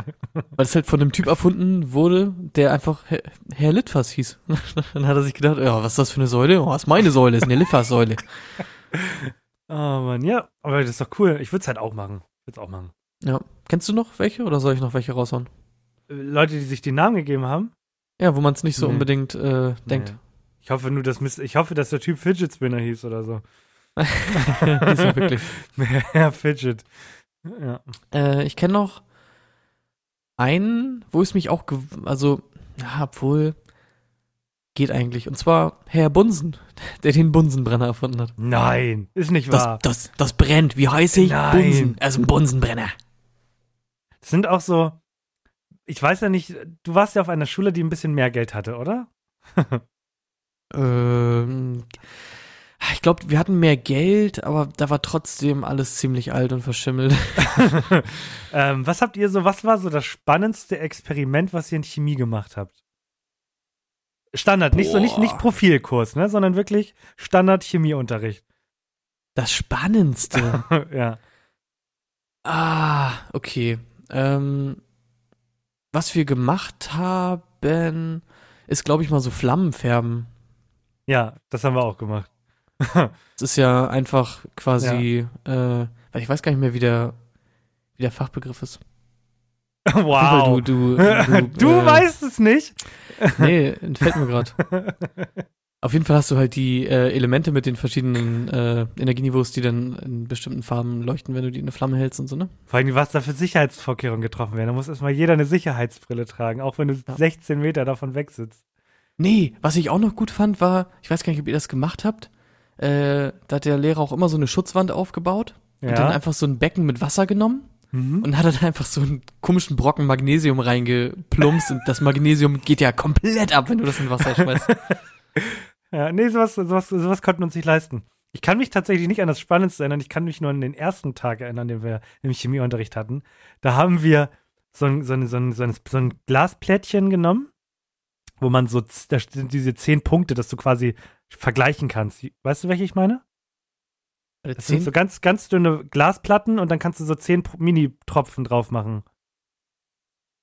es halt von einem Typ erfunden wurde, der einfach Herr, Herr Litfass hieß. (laughs) Dann hat er sich gedacht, ja, was ist das für eine Säule? Oh, das ist meine Säule, das ist eine Litfass-Säule. (laughs) oh Mann, ja, aber das ist doch cool. Ich würde es halt auch machen. Ich würde es auch machen. Ja. Kennst du noch welche oder soll ich noch welche raushauen? Äh, Leute, die sich die Namen gegeben haben? Ja, wo man es nicht so Nee. unbedingt äh, denkt. Nee. Ich hoffe nur, dass Mist- ich hoffe, dass der Typ Fidget Spinner hieß oder so. (laughs) ist (laughs) ja wirklich. Herr Fidget. Ja. Äh, ich kenne noch einen, wo es mich auch, also, ja, obwohl, geht eigentlich. Und zwar Herr Bunsen, (laughs) der den Bunsenbrenner erfunden hat. Nein, ist nicht Das, wahr. das, das brennt. Wie heiß ich? Nein. Bunsen. Also ein Bunsenbrenner. Das sind auch so, ich weiß ja nicht, du warst ja auf einer Schule, die ein bisschen mehr Geld hatte, oder? Ähm, ich glaube, wir hatten mehr Geld, aber da war trotzdem alles ziemlich alt und verschimmelt. (laughs) ähm, was habt ihr so, was war so das spannendste Experiment, was ihr in Chemie gemacht habt? Standard, nicht so, nicht, Boah. nicht Profilkurs, ne, sondern wirklich Standard Chemieunterricht. Das Spannendste. (laughs) ja. ah, okay. Ähm, was wir gemacht haben, ist, glaube ich, mal so Flammenfärben. Ja, das haben wir auch gemacht. (laughs) Das ist ja einfach quasi, äh, weil ich weiß gar nicht mehr, wie der, wie der Fachbegriff ist. Wow. Du, du, du, (laughs) du äh, weißt es nicht? Nee, entfällt mir gerade. (laughs) Auf jeden Fall hast du halt die äh, Elemente mit den verschiedenen äh, Energieniveaus, die dann in bestimmten Farben leuchten, wenn du die in eine Flamme hältst und so, ne? Vor allem, was da für Sicherheitsvorkehrungen getroffen werden. Da muss erstmal jeder eine Sicherheitsbrille tragen, auch wenn du Ja. 16 Meter davon weg sitzt. Nee, was ich auch noch gut fand, war, ich weiß gar nicht, ob ihr das gemacht habt, äh, da hat der Lehrer auch immer so eine Schutzwand aufgebaut und dann Ja. einfach so ein Becken mit Wasser genommen Mhm. und hat dann einfach so einen komischen Brocken Magnesium reingeplumpst und das Magnesium geht ja komplett ab, wenn du das in Wasser schmeißt. (laughs) (laughs) Ja, nee, sowas, sowas, sowas konnten wir uns nicht leisten. Ich kann mich tatsächlich nicht an das Spannendste erinnern. Ich kann mich nur an den ersten Tag erinnern, den wir im Chemieunterricht hatten. Da haben wir so ein, so ein, so ein, so ein, so ein Glasplättchen genommen, wo man so, da sind diese zehn Punkte, dass du quasi vergleichen kannst. Weißt du, welche ich meine? Das sind so ganz, ganz dünne Glasplatten und dann kannst du so zehn Mini-Tropfen drauf machen.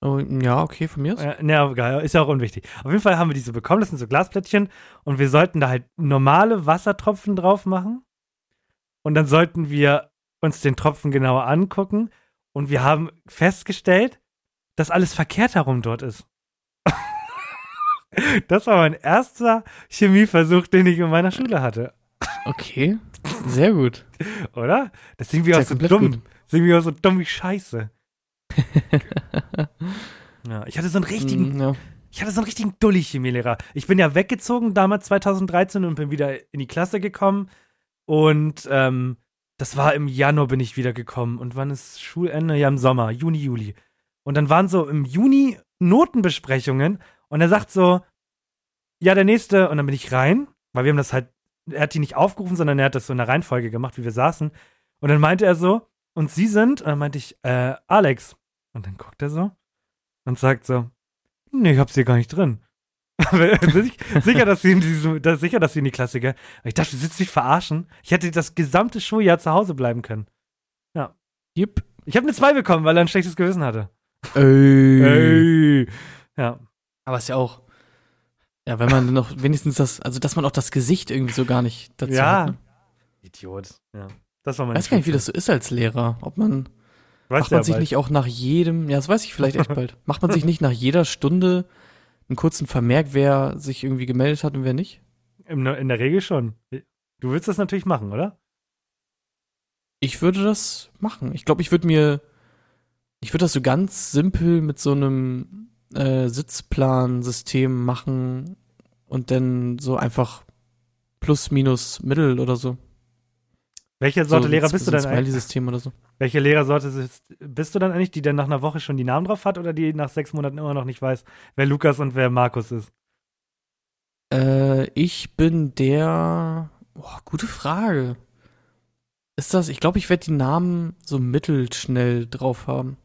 Oh, ja, okay, von mir aus. Äh, ja, egal, ist ja auch unwichtig. Auf jeden Fall haben wir diese bekommen, das sind so Glasplättchen und wir sollten da halt normale Wassertropfen drauf machen und dann sollten wir uns den Tropfen genauer angucken und wir haben festgestellt, dass alles verkehrt herum dort ist. (laughs) das war mein erster Chemieversuch, den ich in meiner Schule hatte, Okay, sehr gut. oder? Das sind wir auch so dumm. gut. Sind wir auch so dumm wie Scheiße. (laughs) ja, ich hatte so einen richtigen Mm, ja. Ich hatte so einen richtigen Dulli-Chemielehrer. Ich bin ja weggezogen damals 2013 und bin wieder in die Klasse gekommen. Und ähm, das war im Januar bin ich wieder gekommen. Und wann ist Schulende? Ja, im Sommer, Juni, Juli. Und dann waren so im Juni Notenbesprechungen und er sagt so, ja, der nächste, und dann bin ich rein, weil wir haben das halt, er hat die nicht aufgerufen, sondern er hat das so in der Reihenfolge gemacht, wie wir saßen. Und dann meinte er so, und Sie sind, und dann meinte ich, äh, Alex. Und dann guckt er so und sagt so, nee, ich hab's hier gar nicht drin. (laughs) Sich- sicher, dass sie in diesem, dass, sicher, dass sie in die Klasse gehen. Ich dachte, du sitzt dich verarschen. Ich hätte das gesamte Schuljahr zu Hause bleiben können. Yep. Ich habe eine 2 bekommen, weil er ein schlechtes Gewissen hatte. Ey. Ey. Ja. Aber ist ja auch. Ja, wenn man noch wenigstens das, also dass man auch das Gesicht irgendwie so gar nicht dazu Ja. hat. Ne? Idiot. Ja. Das war mein Ich weiß gar nicht, wie das so ist als Lehrer. Ob man, Weißt macht man sich bald. nicht auch nach jedem, ja, das weiß ich vielleicht echt bald. Macht man sich nicht nach jeder Stunde einen kurzen Vermerk, wer sich irgendwie gemeldet hat und wer nicht? Im, in der Regel schon. Du willst das natürlich machen, oder? Ich würde das machen. Ich glaube, ich würde mir, ich würde das so ganz simpel mit so einem äh, Sitzplansystem machen und dann so einfach plus, minus, mittel oder so. Welche Sorte so, Lehrer bist du denn eigentlich? Oder so. Welche Lehrersorte ist- bist du dann eigentlich, die dann nach einer Woche schon die Namen drauf hat oder die nach sechs Monaten immer noch nicht weiß, wer Lukas und wer Markus ist? Äh, ich bin der. Boah, gute Frage. Ist das? Ich glaube, ich werde die Namen so mittelschnell drauf haben.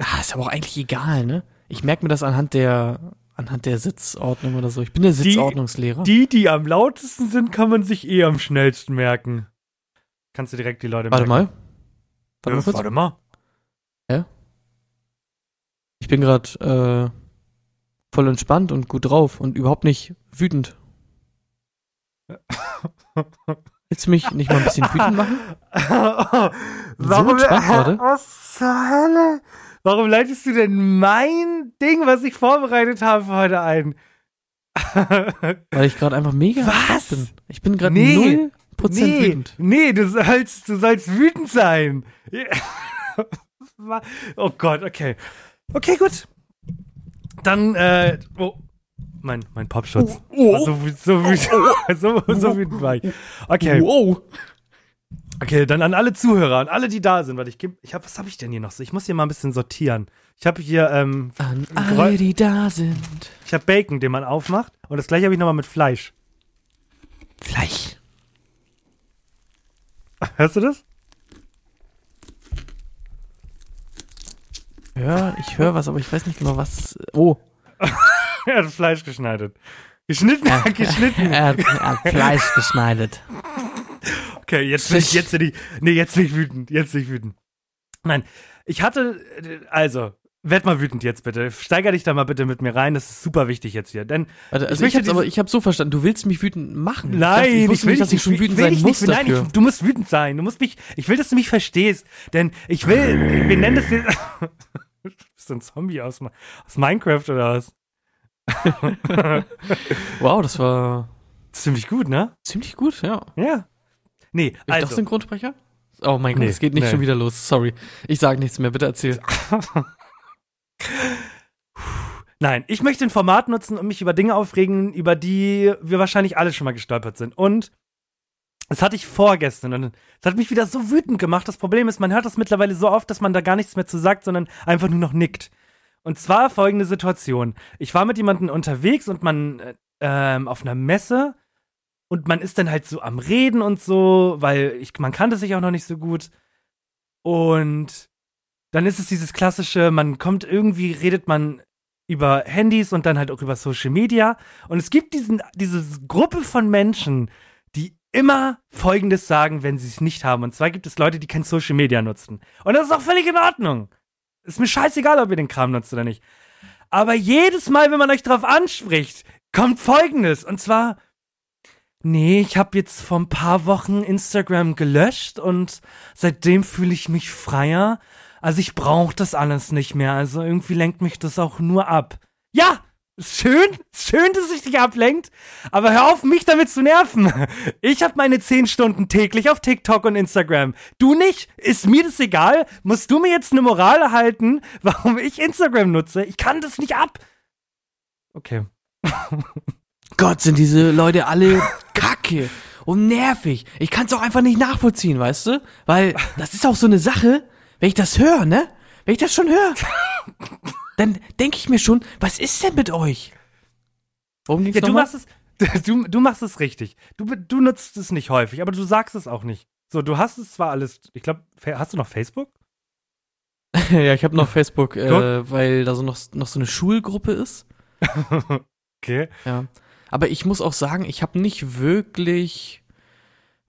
Ah, ist aber auch eigentlich egal, ne? Ich merke mir das anhand der anhand der Sitzordnung oder so. Ich bin der Die- Sitzordnungslehrer. Die, die am lautesten sind, kann man sich eh am schnellsten merken. Kannst du direkt die Leute Warte merken. mal. Warte mal Ja, kurz. warte mal. Ich bin gerade äh, voll entspannt und gut drauf und überhaupt nicht wütend. (laughs) Willst du mich nicht mal ein bisschen wütend machen? (laughs) Warum, entspannt gerade? was zur Hölle? Warum leitest du denn mein Ding, was ich vorbereitet habe für heute ein? (laughs) Weil ich gerade einfach mega Was? bin. Ich bin gerade Nee. null Prozent nee, wütend. nee, du sollst, du sollst wütend sein. (laughs) oh Gott, okay. Okay, gut. Dann, äh, oh, mein, mein Popschutz. Oh, War So, so, wütend, (laughs) so, so wütend war ich. Okay. Wow. Okay, dann an alle Zuhörer, an alle, die da sind, weil ich geb, ich hab, was habe ich denn hier noch so? Ich muss hier mal ein bisschen sortieren. Ich habe hier, ähm, An alle, die da sind. ich habe Bacon, den man aufmacht und das gleiche habe ich nochmal mit Fleisch. Fleisch. Hörst du das? Ja, ich höre was, aber ich weiß nicht genau was. Oh, (laughs) er hat Fleisch geschneidet. Geschnitten, (laughs) geschnitten. er hat, er hat Fleisch geschneidet. Okay, jetzt bin ich, jetzt bin ich, nee, jetzt bin ich wütend, jetzt bin ich wütend. Nein, ich hatte, äh, also, werd mal wütend jetzt bitte. Steiger dich da mal bitte mit mir rein, das ist super wichtig jetzt hier, denn Warte, also Ich ich, aber, ich habe so verstanden, du willst mich wütend machen. Nein, ich, dachte, ich wusste nicht, dass ich schon will- wütend will sein muss nein, dafür. ich, du musst wütend sein. Du musst mich, ich will, dass du mich verstehst, denn ich will, wir nennen das jetzt, (laughs) bist du ein Zombie aus, aus Minecraft oder was? (laughs) wow, das war Ziemlich gut, ne? ziemlich gut, ja. Ja. Nee, Bin ich doch also, Synchronsprecher? Oh mein Gott, Nee, es geht nicht nee. schon wieder los. Sorry. Ich sage nichts mehr, bitte erzähl. (laughs) nein, ich möchte ein Format nutzen und mich über Dinge aufregen, über die wir wahrscheinlich alle schon mal gestolpert sind. Und das hatte ich vorgestern und es hat mich wieder so wütend gemacht. Das Problem ist, man hört das mittlerweile so oft, dass man da gar nichts mehr zu sagt, sondern einfach nur noch nickt. Und zwar folgende Situation. Ich war mit jemandem unterwegs und man äh, ähm, auf einer Messe und man ist dann halt so am Reden und so, weil ich, man kannte sich auch noch nicht so gut. Und dann ist es dieses klassische, man kommt irgendwie, redet man über Handys und dann halt auch über Social Media. Und es gibt diesen, diese Gruppe von Menschen, die immer Folgendes sagen, wenn sie es nicht haben. Und zwar gibt es Leute, die kein Social Media nutzen. Und das ist auch völlig in Ordnung. Ist mir scheißegal, ob ihr den Kram nutzt oder nicht. Aber jedes Mal, wenn man euch darauf anspricht, kommt Folgendes. Und zwar, nee, ich habe jetzt vor ein paar Wochen Instagram gelöscht und seitdem fühle ich mich freier. Also ich brauche das alles nicht mehr. Also irgendwie lenkt mich das auch nur ab. Ja, ist schön, ist schön, dass es dich ablenkt. Aber hör auf, mich damit zu nerven. (laughs) Ich habe meine 10 Stunden täglich auf TikTok und Instagram. Du nicht? Ist mir das egal? Musst du mir jetzt eine Moral erhalten, (laughs) warum ich Instagram nutze? Ich kann das nicht ab. Okay. (laughs) Gott, sind diese Leute alle kacke und nervig. Ich kann es auch einfach nicht nachvollziehen, weißt du? Weil das ist auch so eine Sache, wenn ich das höre, ne? Wenn ich das schon höre, dann denke ich mir schon, was ist denn mit euch? Worum ging's Ja, du machst es, (laughs) du, du machst es richtig. Du, du nutzt es nicht häufig, aber du sagst es auch nicht. So, du hast es zwar alles, ich glaube, hast du noch Facebook? (laughs) ja, ich habe noch Facebook, äh, weil da so noch, noch so eine Schulgruppe ist. (laughs) Okay. Ja. Aber ich muss auch sagen, ich habe nicht wirklich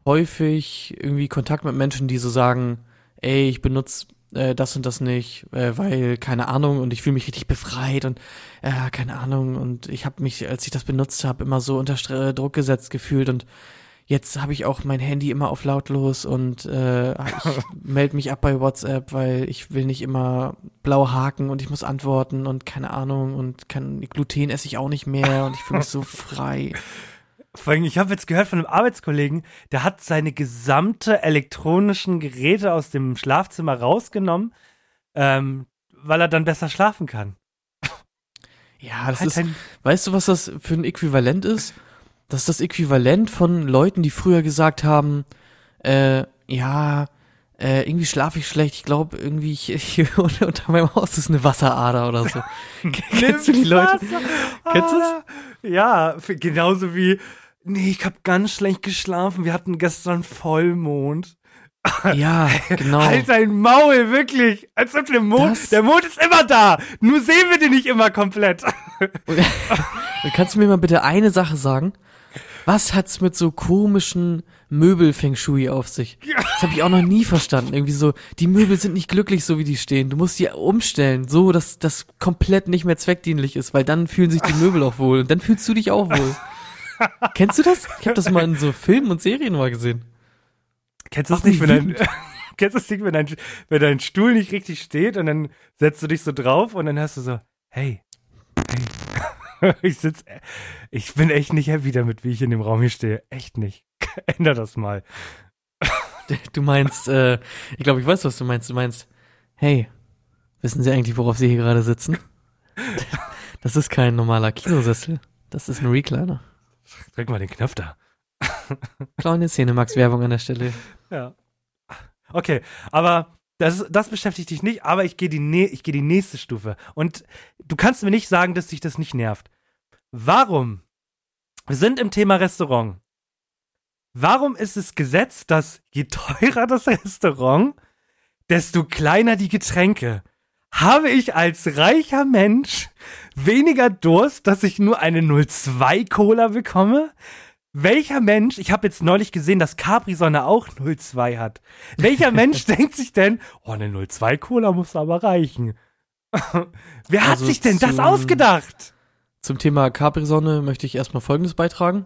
häufig irgendwie Kontakt mit Menschen, die so sagen, ey, ich benutze äh, das und das nicht, äh, weil keine Ahnung und ich fühle mich richtig befreit und äh, keine Ahnung und ich habe mich, als ich das benutzt habe, immer so unter Druck gesetzt gefühlt und jetzt habe ich auch mein Handy immer auf lautlos und äh, ich (laughs) melde mich ab bei WhatsApp, weil ich will nicht immer blau haken und ich muss antworten und keine Ahnung und kein Gluten esse ich auch nicht mehr und ich fühle mich so (laughs) frei. Vor allem, ich habe jetzt gehört von einem Arbeitskollegen, der hat seine gesamte elektronischen Geräte aus dem Schlafzimmer rausgenommen, ähm, weil er dann besser schlafen kann. Ja, das Hat ist, weißt du, was das für ein Äquivalent ist? Das ist das Äquivalent von Leuten, die früher gesagt haben, äh, ja, äh, irgendwie schlafe ich schlecht. Ich glaube, irgendwie ich, (laughs) hier unter, meinem Haus ist eine Wasserader oder so. (laughs) (laughs) Kennst du die Leute? Kennst du Ah, Ja, genauso wie, nee, ich habe ganz schlecht geschlafen. Wir hatten gestern Vollmond. Ja, genau. Halt dein Maul, wirklich. Als ob der Mond, Das- der Mond ist immer da. Nur sehen wir den nicht immer komplett. Kannst du mir mal bitte eine Sache sagen? Was hat's mit so komischen Möbel-Feng Shui auf sich? Das habe ich auch noch nie verstanden. Irgendwie so, die Möbel sind nicht glücklich, so wie die stehen. Du musst die umstellen, so dass das komplett nicht mehr zweckdienlich ist, weil dann fühlen sich die Möbel auch wohl und dann fühlst du dich auch wohl. (laughs) Kennst du das? Ich habe das mal in so Filmen und Serien mal gesehen. Kennst du das nicht, wenn dein, (laughs) kennst das nicht, wenn dein, wenn dein Stuhl nicht richtig steht und dann setzt du dich so drauf und dann hast du so, hey, hey. (laughs) ich sitz, ich bin echt nicht happy damit, wie ich in dem Raum hier stehe. Echt nicht. (laughs) Änder das mal. Du meinst, äh, ich glaube, ich weiß, was du meinst. Du meinst, hey, wissen Sie eigentlich, worauf Sie hier gerade sitzen? Das ist kein normaler Kinosessel. Das ist ein Recliner. Drück mal den Knopf da. (laughs) Kleine Cinemax-Werbung an der Stelle. Ja. Okay, aber das, das beschäftigt dich nicht, aber ich gehe die, ich geh die nächste Stufe. Und du kannst mir nicht sagen, dass dich das nicht nervt. Warum? Wir sind im Thema Restaurant. Warum ist es Gesetz, dass je teurer das (laughs) Restaurant, desto kleiner die Getränke? Habe ich als reicher Mensch weniger Durst, dass ich nur eine 02 Cola bekomme? Welcher Mensch, ich habe jetzt neulich gesehen, dass Capri-Sonne auch 02 hat. Welcher (laughs) Mensch denkt sich denn, oh, eine 02 Cola muss aber reichen? (laughs) Wer hat Also sich denn das ausgedacht? Zum Thema Capri-Sonne möchte ich erstmal Folgendes beitragen.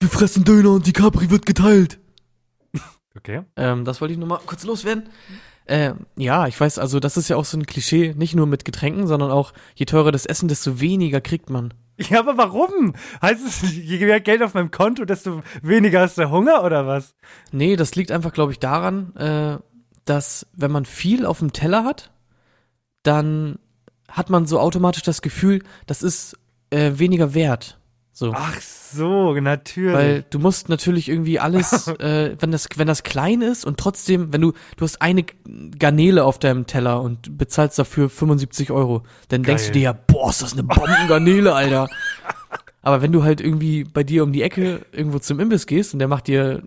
Wir fressen Döner und die Capri wird geteilt. Okay. Ähm, das wollte ich nur mal kurz loswerden. Ähm, ja, ich weiß, also das ist ja auch so ein Klischee, nicht nur mit Getränken, sondern auch je teurer das Essen, desto weniger kriegt man. Ja, aber warum? Heißt es, je mehr Geld auf meinem Konto, desto weniger ist der Hunger oder was? Nee, das liegt einfach, glaube ich, daran, äh, dass wenn man viel auf dem Teller hat, dann hat man so automatisch das Gefühl, das ist äh, weniger wert. So. Ach so, natürlich. Weil du musst natürlich irgendwie alles, (laughs) äh, wenn das, wenn das klein ist und trotzdem, wenn du, du hast eine Garnele auf deinem Teller und bezahlst dafür 75 Euro, dann denkst du Geil. dir ja, boah, ist das eine Bombengarnele, Alter. Aber wenn du halt irgendwie bei dir um die Ecke irgendwo zum Imbiss gehst und der macht dir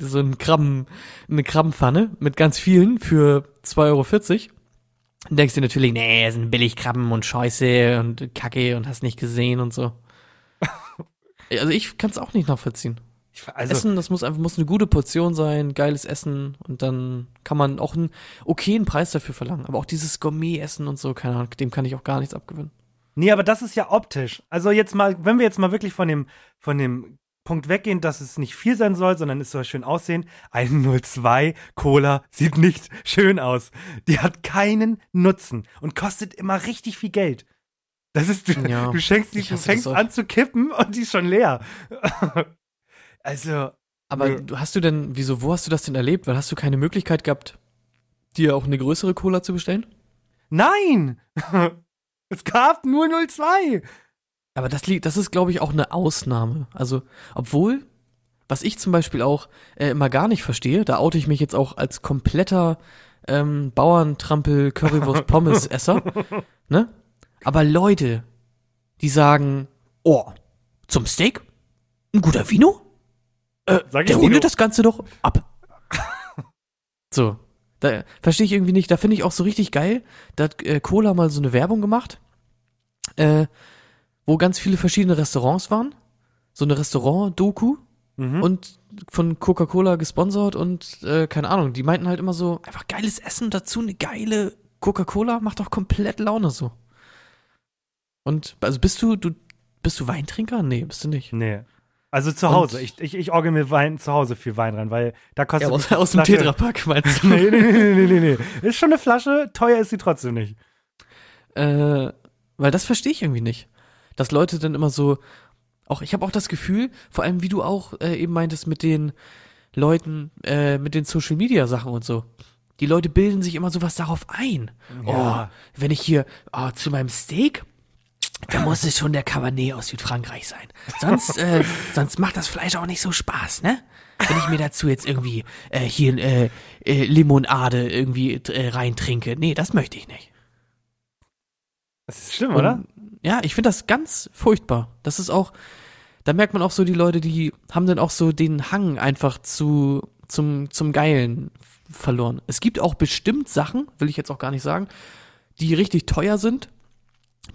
so einen Krabben, eine Krabbenpfanne mit ganz vielen für 2,40 Euro, denkst du natürlich, nee, sind Billigkrabben und Scheiße und Kacke und hast nicht gesehen und so. (laughs) Also ich kann es auch nicht nachvollziehen. Ich, also, Essen, das muss einfach muss eine gute Portion sein, geiles Essen und dann kann man auch einen okayen Preis dafür verlangen. Aber auch dieses Gourmet-Essen und so, keine Ahnung, dem kann ich auch gar nichts abgewinnen. nee, aber das ist ja optisch. Also jetzt mal, wenn wir jetzt mal wirklich von dem, von dem Punkt weggehen, dass es nicht viel sein soll, sondern es soll schön aussehen. Ein 02 Cola sieht nicht schön aus. Die hat keinen Nutzen und kostet immer richtig viel Geld. Das ist, du, Ja, du schenkst die, du fängst an zu kippen und die ist schon leer. (laughs) also, Aber Nee. hast du denn, wieso, wo hast du das denn erlebt? Weil hast du keine Möglichkeit gehabt, dir auch eine größere Cola zu bestellen? nein! (laughs) es gab nur 02. Aber das liegt, das ist, glaube ich, auch eine Ausnahme. Also, obwohl, was ich zum Beispiel auch äh, immer gar nicht verstehe, da oute ich mich jetzt auch als kompletter ähm, Bauerntrampel Currywurst (laughs) Pommes Esser, ne? Aber Leute, die sagen, oh, zum Steak ein guter Vino? Äh, der rundet das Ganze doch ab. (laughs) so, da verstehe ich irgendwie nicht. Da finde ich auch so richtig geil. Da hat äh, Cola mal so eine Werbung gemacht, äh, wo ganz viele verschiedene Restaurants waren. So eine Restaurant-Doku Mhm. und von Coca-Cola gesponsert und äh, keine Ahnung, die meinten halt immer so, einfach geiles Essen dazu, eine geile Coca-Cola, macht doch komplett Laune so. Und also bist du, du bist du Weintrinker? Nee, bist du nicht. Nee. Also zu Hause. Und- Ich, ich, ich orgel mir Wein, zu Hause viel Wein rein, weil da kostet Ja, aus, aus dem Tetrapack meinst (laughs) du? nee, nee, nee, nee, nee, nee. Ist schon eine Flasche, teuer ist sie trotzdem nicht. Äh, weil das verstehe ich irgendwie nicht. Dass Leute dann immer so, auch ich habe auch das Gefühl, vor allem wie du auch äh, eben meintest mit den Leuten, äh, mit den Social Media Sachen und so. Die Leute bilden sich immer sowas darauf ein. Ja. Oh, wenn ich hier oh, zu meinem Steak, da muss es schon der Cabernet aus Südfrankreich sein. Sonst, äh, (laughs) sonst macht das Fleisch auch nicht so Spaß, ne? Wenn ich mir dazu jetzt irgendwie äh, hier äh, äh, Limonade irgendwie äh, reintrinke. Nee, das möchte ich nicht. Das ist schlimm, oder? Ja, ich finde das ganz furchtbar. Das ist auch, da merkt man auch so, die Leute, die haben dann auch so den Hang einfach zu, zum, zum Geilen verloren. Es gibt auch bestimmt Sachen, will ich jetzt auch gar nicht sagen, die richtig teuer sind,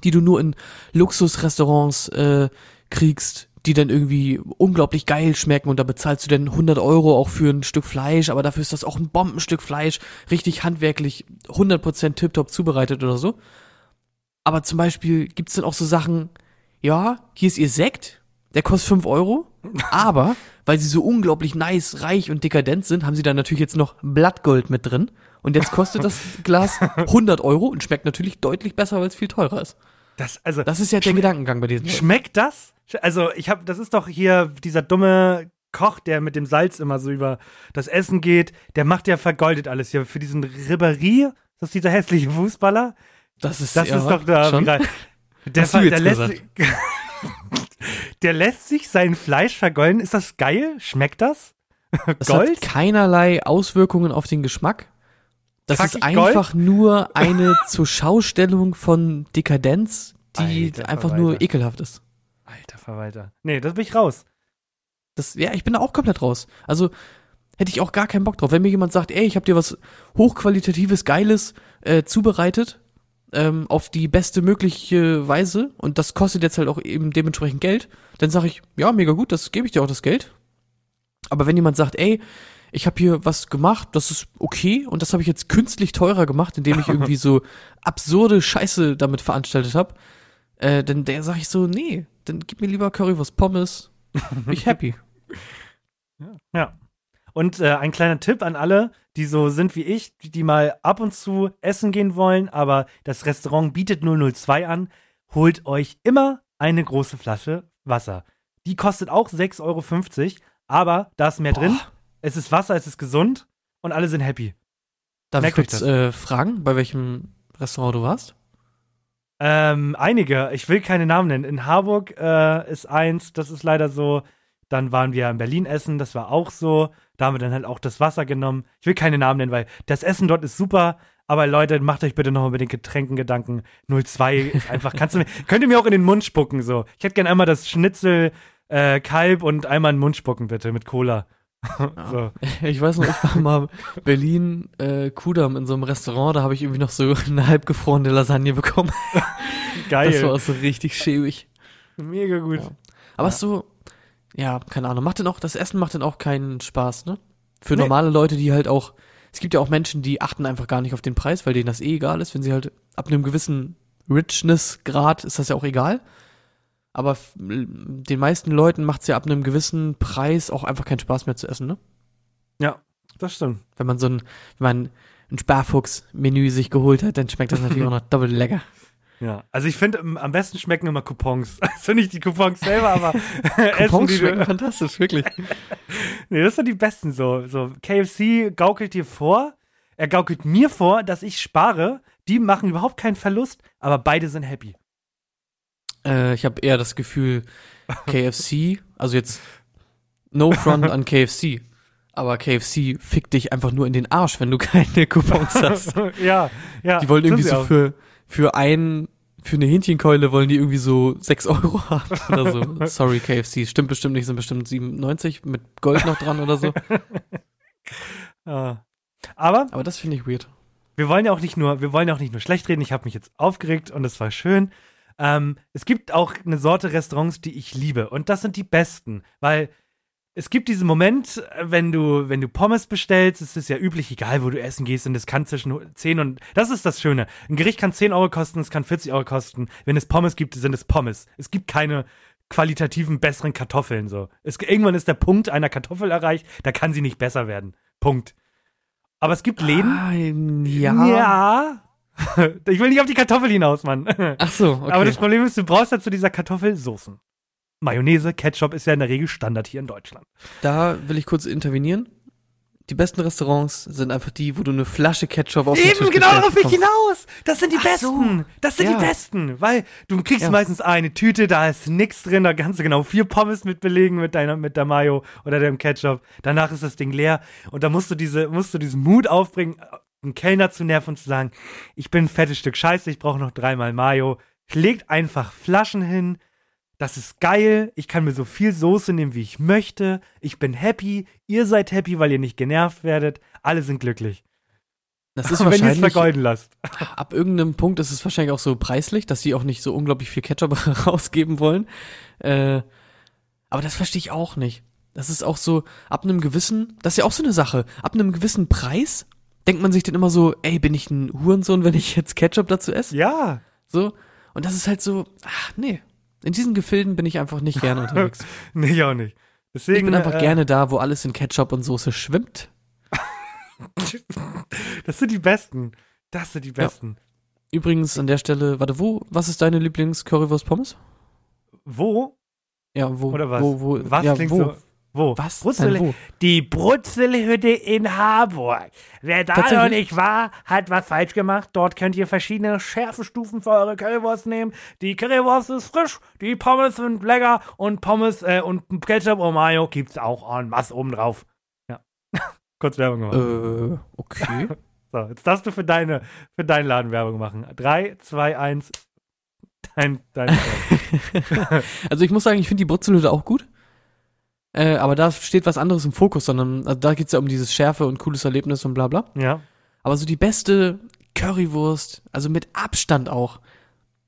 die du nur in Luxusrestaurants äh, kriegst, die dann irgendwie unglaublich geil schmecken und da bezahlst du dann 100 Euro auch für ein Stück Fleisch, aber dafür ist das auch ein Bombenstück Fleisch, richtig handwerklich, 100% tiptop zubereitet oder so. Aber zum Beispiel gibt's dann auch so Sachen, ja, hier ist ihr Sekt, der kostet 5 Euro, aber weil sie so unglaublich nice, reich und dekadent sind, haben sie da natürlich jetzt noch Blattgold mit drin. Und jetzt kostet das (laughs) Glas 100 Euro und schmeckt natürlich deutlich besser, weil es viel teurer ist. Das, also, Das ist ja der Gedankengang bei diesen. Schmeckt das? Also, ich habe, das ist doch hier dieser dumme Koch, der mit dem Salz immer so über das Essen geht. Der macht ja vergoldet alles hier für diesen Ribéry. Das ist dieser hässliche Fußballer. Das ist, Das ja, ist doch da. schon? Der, Hast du jetzt der, lässt, (laughs) der lässt sich sein Fleisch vergolden. Ist das geil? Schmeckt das? (laughs) Das Gold? hat keinerlei Auswirkungen auf den Geschmack. Das Kackig ist einfach nur (laughs) eine zur Schaustellung von Dekadenz, die Alter einfach Verwalter. nur ekelhaft ist. Alter Verwalter. Nee, das bin ich raus. Das, ja, ich bin da auch komplett raus. Also hätte ich auch gar keinen Bock drauf. Wenn mir jemand sagt, ey, ich habe dir was hochqualitatives, geiles äh, zubereitet, ähm, auf die beste mögliche Weise und das kostet jetzt halt auch eben dementsprechend Geld, dann sage ich, ja, mega gut, das gebe ich dir auch das Geld. Aber wenn jemand sagt, ey, ich habe hier was gemacht, das ist okay und das habe ich jetzt künstlich teurer gemacht, indem ich irgendwie (laughs) so absurde Scheiße damit veranstaltet habe, äh, dann der sage ich so, nee, dann gib mir lieber Currywurst Pommes, bin ich happy. (laughs) Ja. Und äh, ein kleiner Tipp an alle, die so sind wie ich, die, mal ab und zu essen gehen wollen, aber das Restaurant bietet 002 an, holt euch immer eine große Flasche Wasser. Die kostet auch 6,50 Euro, aber da ist mehr drin. Boah. Es ist Wasser, es ist gesund und alle sind happy. Darf Merkt ich kurz äh, fragen, bei welchem Restaurant du warst? Ähm, einige, ich will keine Namen nennen. In Harburg äh, ist eins, das ist leider so. Dann waren wir in Berlin essen, das war auch so. Da haben wir dann halt auch das Wasser genommen. Ich will keine Namen nennen, weil das Essen dort ist super. Aber Leute, macht euch bitte nochmal mit den Getränken Gedanken. 02 ist einfach, kannst du mir, (laughs) könnt ihr mir auch in den Mund spucken, so. Ich hätte gern einmal das Schnitzel, äh, Kalb und einmal in den Mund spucken, bitte, mit Cola. (laughs) so. Ich weiß noch, ich war mal Berlin, äh, Kudamm in so einem Restaurant, da habe ich irgendwie noch so (laughs) eine halbgefrorene Lasagne bekommen. Geil. Das war auch so richtig schäbig. Mega gut. Ja. Aber es ist so, ja, keine Ahnung, macht denn auch, das Essen macht dann auch keinen Spaß, ne? Für Nee. normale Leute, die halt auch, es gibt ja auch Menschen, die achten einfach gar nicht auf den Preis, weil denen das eh egal ist, wenn sie halt ab einem gewissen Richness-Grad ist das ja auch egal. Aber den meisten Leuten macht es ja ab einem gewissen Preis auch einfach keinen Spaß mehr zu essen, ne? Ja, das stimmt. Wenn man so ein, wenn man ein Sparfuchs-Menü sich geholt hat, dann schmeckt das natürlich (laughs) auch noch doppelt lecker. Ja, also ich finde, am besten schmecken immer Coupons. (laughs) Also nicht die Coupons selber, aber (laughs) (laughs) Essen, Coupons die schmecken du, fantastisch, wirklich. Nee, das sind die besten so. So, KFC gaukelt dir vor, er gaukelt mir vor, dass ich spare. Die machen überhaupt keinen Verlust, aber beide sind happy. Äh, ich habe eher das Gefühl, KFC, also jetzt no front an KFC, aber KFC fickt dich einfach nur in den Arsch, wenn du keine Coupons hast. ja, ja. Die wollen irgendwie so auch. für, für ein, für eine Hähnchenkeule wollen die irgendwie so 6 Euro haben oder so. (laughs) Sorry, KFC. Stimmt bestimmt nicht, sind bestimmt 97 mit Gold noch dran oder so. (laughs) Ah. Aber Aber das finde ich weird. wir wollen ja auch nicht nur, wir wollen ja auch nicht nur schlecht reden. Ich habe mich jetzt aufgeregt und es war schön. Ähm, es gibt auch eine Sorte Restaurants, die ich liebe und das sind die besten, weil es gibt diesen Moment, äh, wenn du, wenn du Pommes bestellst, es ist ja üblich, egal wo du essen gehst, und es kann zwischen 10 und, das ist das Schöne. Ein Gericht kann 10 Euro kosten, es kann 40 Euro kosten. Wenn es Pommes gibt, sind es Pommes. Es gibt keine qualitativen, besseren Kartoffeln, so. Es, irgendwann ist der Punkt einer Kartoffel erreicht, da kann sie nicht besser werden. Punkt. Aber es gibt Läden, Ah, ja. ja. (laughs) Ich will nicht auf die Kartoffel hinaus, Mann. Ach so, (laughs) okay. Aber das Problem ist, du brauchst dazu dieser Kartoffel Soßen. Mayonnaise, Ketchup ist ja in der Regel Standard hier in Deutschland. Da will ich kurz intervenieren. Die besten Restaurants sind einfach die, wo du eine Flasche Ketchup auf den Eben, Tisch genau darauf ich hinaus. Das sind die Ach besten. so. Das sind Ja. die besten. Weil du kriegst Ja. meistens eine Tüte, da ist nichts drin, da kannst du genau vier Pommes mit belegen mit deiner, mit der Mayo oder dem Ketchup. Danach ist das Ding leer. Und da musst du diese, musst du diesen Mut aufbringen, einen Kellner zu nerven und zu sagen, ich bin ein fettes Stück Scheiße, ich brauche noch dreimal Mayo. Legt einfach Flaschen hin, das ist geil, ich kann mir so viel Soße nehmen, wie ich möchte, ich bin happy, ihr seid happy, weil ihr nicht genervt werdet, alle sind glücklich. Das (laughs) ist Wenn ihr es wahrscheinlich, vergeuden lasst. (laughs) ab irgendeinem Punkt ist es wahrscheinlich auch so preislich, dass die auch nicht so unglaublich viel Ketchup (laughs) rausgeben wollen. Äh, aber das verstehe ich auch nicht. Das ist auch so, ab einem gewissen, das ist ja auch so eine Sache, ab einem gewissen Preis denkt man sich dann immer so, ey, bin ich ein Hurensohn, wenn ich jetzt Ketchup dazu esse? Ja, So. Und das ist halt so, ach nee. In diesen Gefilden bin ich einfach nicht gerne unterwegs. (laughs) nee, ich auch nicht. Deswegen, Ich bin einfach äh, gerne da, wo alles in Ketchup und Soße schwimmt. (laughs) Das sind die Besten. Das sind die Besten. Übrigens an der Stelle, warte, wo, was ist deine Lieblings-Currywurst-Pommes? Wo? Ja, wo? Oder was? Wo, wo, Was ja, klingt wo? so? Wo? Was? Brutzel, Nein, wo? Die Brutzelhütte in Harburg. Wer da noch nicht war, hat was falsch gemacht. Dort könnt ihr verschiedene Schärfestufen für eure Currywurst nehmen. Die Currywurst ist frisch, die Pommes sind lecker und Pommes äh, und Ketchup und Mayo gibt's auch en masse oben drauf. Ja. (laughs) Kurz Werbung gemacht. Äh, okay. (laughs) So, jetzt darfst du für deine, für deinen Laden Werbung machen. Drei, zwei, eins. Dein, dein. (laughs) also ich muss sagen, ich finde die Brutzelhütte auch gut. Äh, aber da steht was anderes im Fokus, sondern also da geht's ja um dieses Schärfe und cooles Erlebnis und bla bla. ja. Aber so die beste Currywurst, also mit Abstand auch,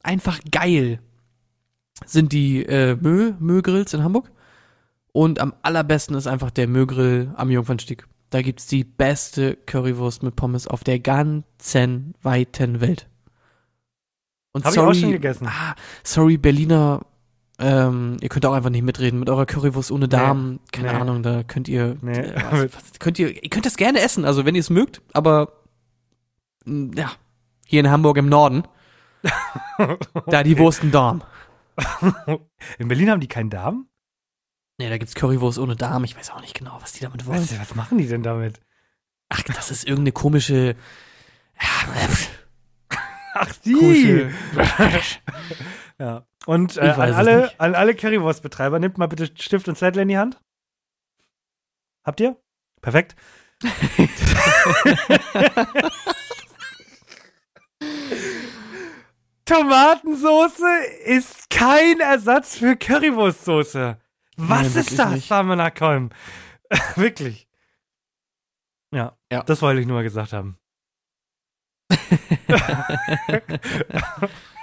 einfach geil, sind die äh, Mö, Mö-Grills in Hamburg. Und am allerbesten ist einfach der Mö-Grill am Jungfernstieg. Da gibt's die beste Currywurst mit Pommes auf der ganzen weiten Welt. Und Hab ich auch schon gegessen. Ah, sorry, Berliner, ähm, ihr könnt auch einfach nicht mitreden mit eurer Currywurst ohne Darm. Keine nee. Ahnung, da könnt ihr, Nee. äh, (laughs) was, was, könnt ihr, ihr könnt das gerne essen, also wenn ihr es mögt, aber mh, ja, hier in Hamburg im Norden, (laughs) da die Wurst einen Darm. (laughs) In Berlin haben die keinen Darm? Nee, da gibt's Currywurst ohne Darm. Ich weiß auch nicht genau, was die damit wollen. Was, was machen die denn damit? Ach, das ist irgendeine komische, Ach, die! komische. Ja. Und äh, an, alle, an alle Currywurstbetreiber, nehmt mal bitte Stift und Zettel in die Hand. Habt ihr? Perfekt. (laughs) Tomatensoße ist kein Ersatz für Currywurstsoße. Was Nein, ist das. Samana Kolm? (laughs) wirklich. Ja, Ja. das wollte ich nur mal gesagt haben. (laughs)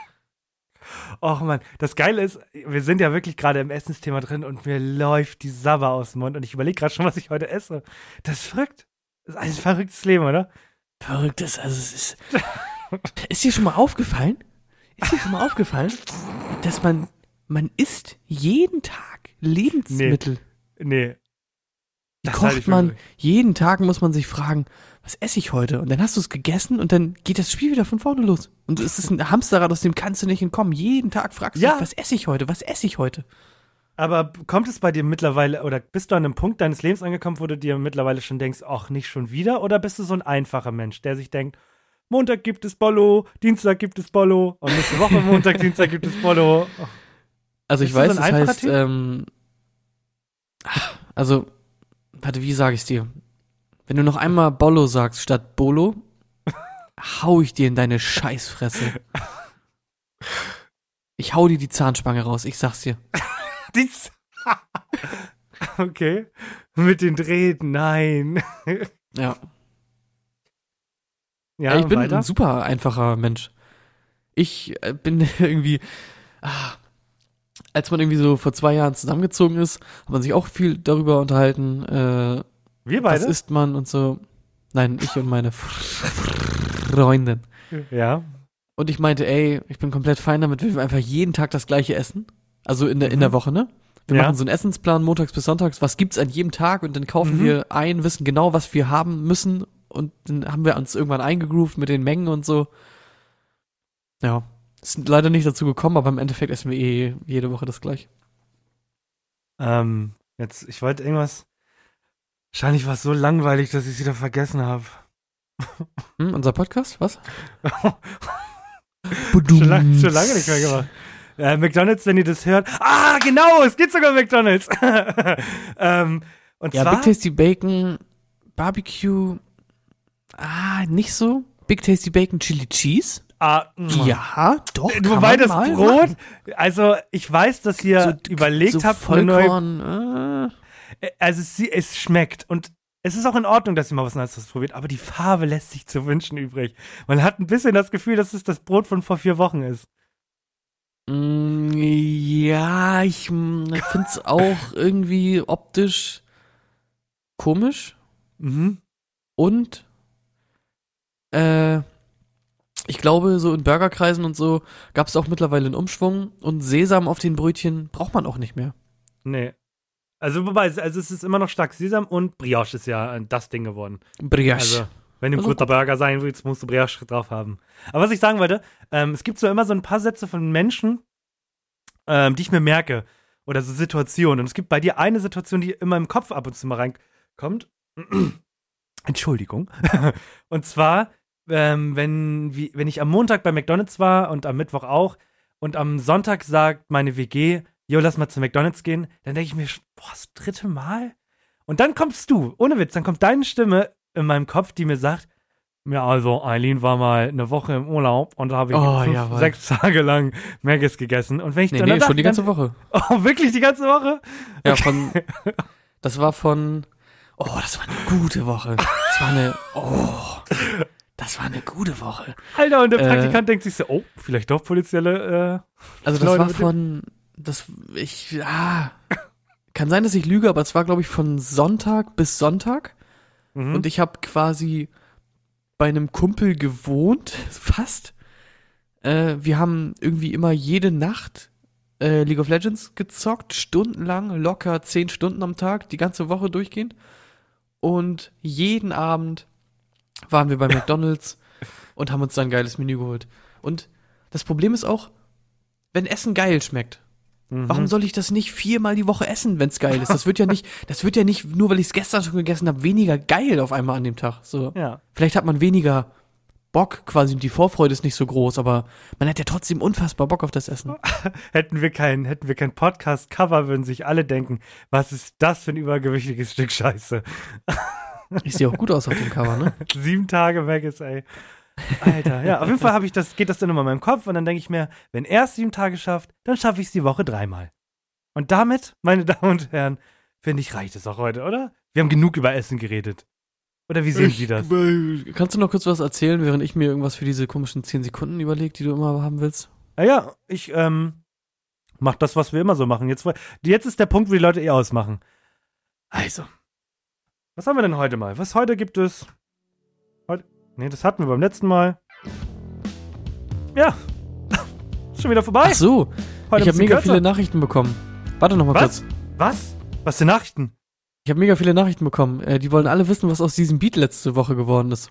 Och man, das Geile ist, wir sind ja wirklich gerade im Essensthema drin und mir läuft die Sabber aus dem Mund und ich überlege gerade schon, was ich heute esse. Das ist verrückt. Das ist ein verrücktes Leben, oder? Verrücktes, also es ist. Ist dir schon mal aufgefallen? Ist dir schon mal aufgefallen, dass man, man isst jeden Tag Lebensmittel? Nee. Die Das kocht man, jeden Tag muss man sich fragen, was esse ich heute? Und dann hast du es gegessen und dann geht das Spiel wieder von vorne los. Und es ist ein Hamsterrad, aus dem kannst du nicht entkommen. Jeden Tag fragst du Ja. dich, was esse ich heute? Was esse ich heute? Aber kommt es bei dir mittlerweile, oder bist du an einem Punkt deines Lebens angekommen, wo du dir mittlerweile schon denkst, ach, nicht schon wieder? Oder bist du so ein einfacher Mensch, der sich denkt, Montag gibt es Bollo, Dienstag gibt es Bollo und nächste Woche Montag, (laughs) Dienstag gibt es Bollo. Also ich weiß, so das heißt, ähm, also, warte, wie sage ich dir? Wenn du noch einmal Bollo sagst statt Bolo, hau ich dir in deine Scheißfresse. Ich hau dir die Zahnspange raus, ich sag's dir. (laughs) Dies. (laughs) okay. Mit den Drähten, nein. (laughs) Ja. Ja, Ja, ich bin weiter. ein super einfacher Mensch. Ich äh, bin irgendwie, ah, als man irgendwie so vor zwei Jahren zusammengezogen ist, hat man sich auch viel darüber unterhalten, äh, Wir was beide? isst man und so. Nein, ich und meine Freundin. ja. Und ich meinte, ey, ich bin komplett fein damit, wir einfach jeden Tag das gleiche essen. Also in der, in Mhm. der Woche, ne? Wir Ja. machen so einen Essensplan montags bis sonntags. Was gibt's an jedem Tag? Und dann kaufen Mhm. wir ein, wissen genau, was wir haben müssen. Und dann haben wir uns irgendwann eingegroovt mit den Mengen und so. Ja. Ist leider nicht dazu gekommen, aber im Endeffekt essen wir eh jede Woche das gleiche. Ähm, jetzt, ich wollte irgendwas. Wahrscheinlich war es so langweilig, dass ich es wieder vergessen habe. Hm, unser Podcast? Was? (laughs) schon, lang, schon lange nicht mehr gemacht. Äh, McDonalds, wenn ihr das hört. Ah, genau, es gibt sogar McDonalds. (laughs) ähm, und Ja, zwar. Big Tasty Bacon, Barbecue, ah, nicht so. Big Tasty Bacon Chili Cheese. Ah, mm. Ja, doch. Man das Brot, machen. also ich weiß, dass ihr So- überlegt so habt, eine neue äh, also es, sie- es schmeckt und es ist auch in Ordnung, dass ihr mal was Neues probiert, aber die Farbe lässt sich zu wünschen übrig. Man hat ein bisschen das Gefühl, dass es das Brot von vor vier Wochen ist. Mm, Ja, ich mm, find's (laughs) auch irgendwie optisch komisch Mhm. und äh, ich glaube, so in Burgerkreisen und so gab's auch mittlerweile einen Umschwung und Sesam auf den Brötchen braucht man auch nicht mehr. Nee. Also wobei, also es ist immer noch stark Sesam und Brioche ist ja äh, das Ding geworden. Brioche. Also, wenn du ein Also- guter Burger sein willst, musst du Brioche drauf haben. Aber was ich sagen wollte, ähm, es gibt so immer so ein paar Sätze von Menschen, ähm, die ich mir merke. Oder so Situationen. Und es gibt bei dir eine Situation, die immer im Kopf ab und zu mal reinkommt. (clears throat) Entschuldigung. (laughs) und zwar, ähm, wenn, wie, wenn ich am Montag bei McDonalds war und am Mittwoch auch und am Sonntag sagt meine WG, jo, lass mal zu McDonalds gehen, dann denke ich mir, boah, das dritte Mal? Und dann kommst du, ohne Witz, dann kommt deine Stimme in meinem Kopf, die mir sagt, ja, also Eileen war mal eine Woche im Urlaub und da habe ich Oh, fünf, sechs Tage lang Maggis gegessen. Und wenn ich nee, dann nee, dachte schon die ganze dann, Woche. (laughs) Oh, wirklich die ganze Woche? Ja, von. (laughs) Das war von. Oh, das war eine gute Woche. Das war eine. Oh. Das war eine gute Woche. Alter, und der Äh. Praktikant denkt sich so, oh, vielleicht doch potenzielle, äh, Also das Leute war mit dem- von. Das. Ich. Ah. Kann sein, dass ich lüge, aber es war, glaube ich, von Sonntag bis Sonntag. mhm. Und ich habe quasi bei einem Kumpel gewohnt, (laughs) fast. Äh, wir haben irgendwie immer jede Nacht äh, League of Legends gezockt, stundenlang, locker zehn Stunden am Tag, die ganze Woche durchgehend. Und jeden Abend waren wir bei (laughs) McDonalds und haben uns dann ein geiles Menü geholt. Und das Problem ist auch, wenn Essen geil schmeckt, Mhm. Warum soll ich das nicht viermal die Woche essen, wenn's geil ist? Das wird ja nicht, das wird ja nicht, nur weil ich es gestern schon gegessen habe, weniger geil auf einmal an dem Tag. So. Ja. Vielleicht hat man weniger Bock quasi und die Vorfreude ist nicht so groß, aber man hat ja trotzdem unfassbar Bock auf das Essen. (laughs) Hätten wir kein, hätten wir Podcast-Cover, würden sich alle denken, was ist das für ein übergewichtiges Stück Scheiße. Ich sehe auch gut aus auf dem Cover, ne? (laughs) Sieben Tage Maggis, ey. Alter, ja, auf jeden Fall ich das, geht das dann immer in meinem Kopf und dann denke ich mir, wenn er es sieben Tage schafft, dann schaffe ich es die Woche dreimal. Und damit, meine (laughs) Damen und Herren, finde ich, reicht es auch heute, oder? Wir haben genug über Essen geredet. Oder wie sehen Sie das? Kannst du noch kurz was erzählen, während ich mir irgendwas für diese komischen 10 Sekunden überlege, die du immer haben willst? Ah ja, ich ähm, mach das, was wir immer so machen. Jetzt, jetzt ist der Punkt, wo die Leute eh ausmachen. Also, was haben wir denn heute mal? Was heute gibt es? Heute, nee, das hatten wir beim letzten Mal. Ja, (laughs) schon wieder vorbei. Ach so, Heute ich habe mega bisschen viele kürzer. Nachrichten bekommen. Warte noch mal Was? kurz. Was? Was für Nachrichten? Ich habe mega viele Nachrichten bekommen. Äh, die wollen alle wissen, was aus diesem Beat letzte Woche geworden ist.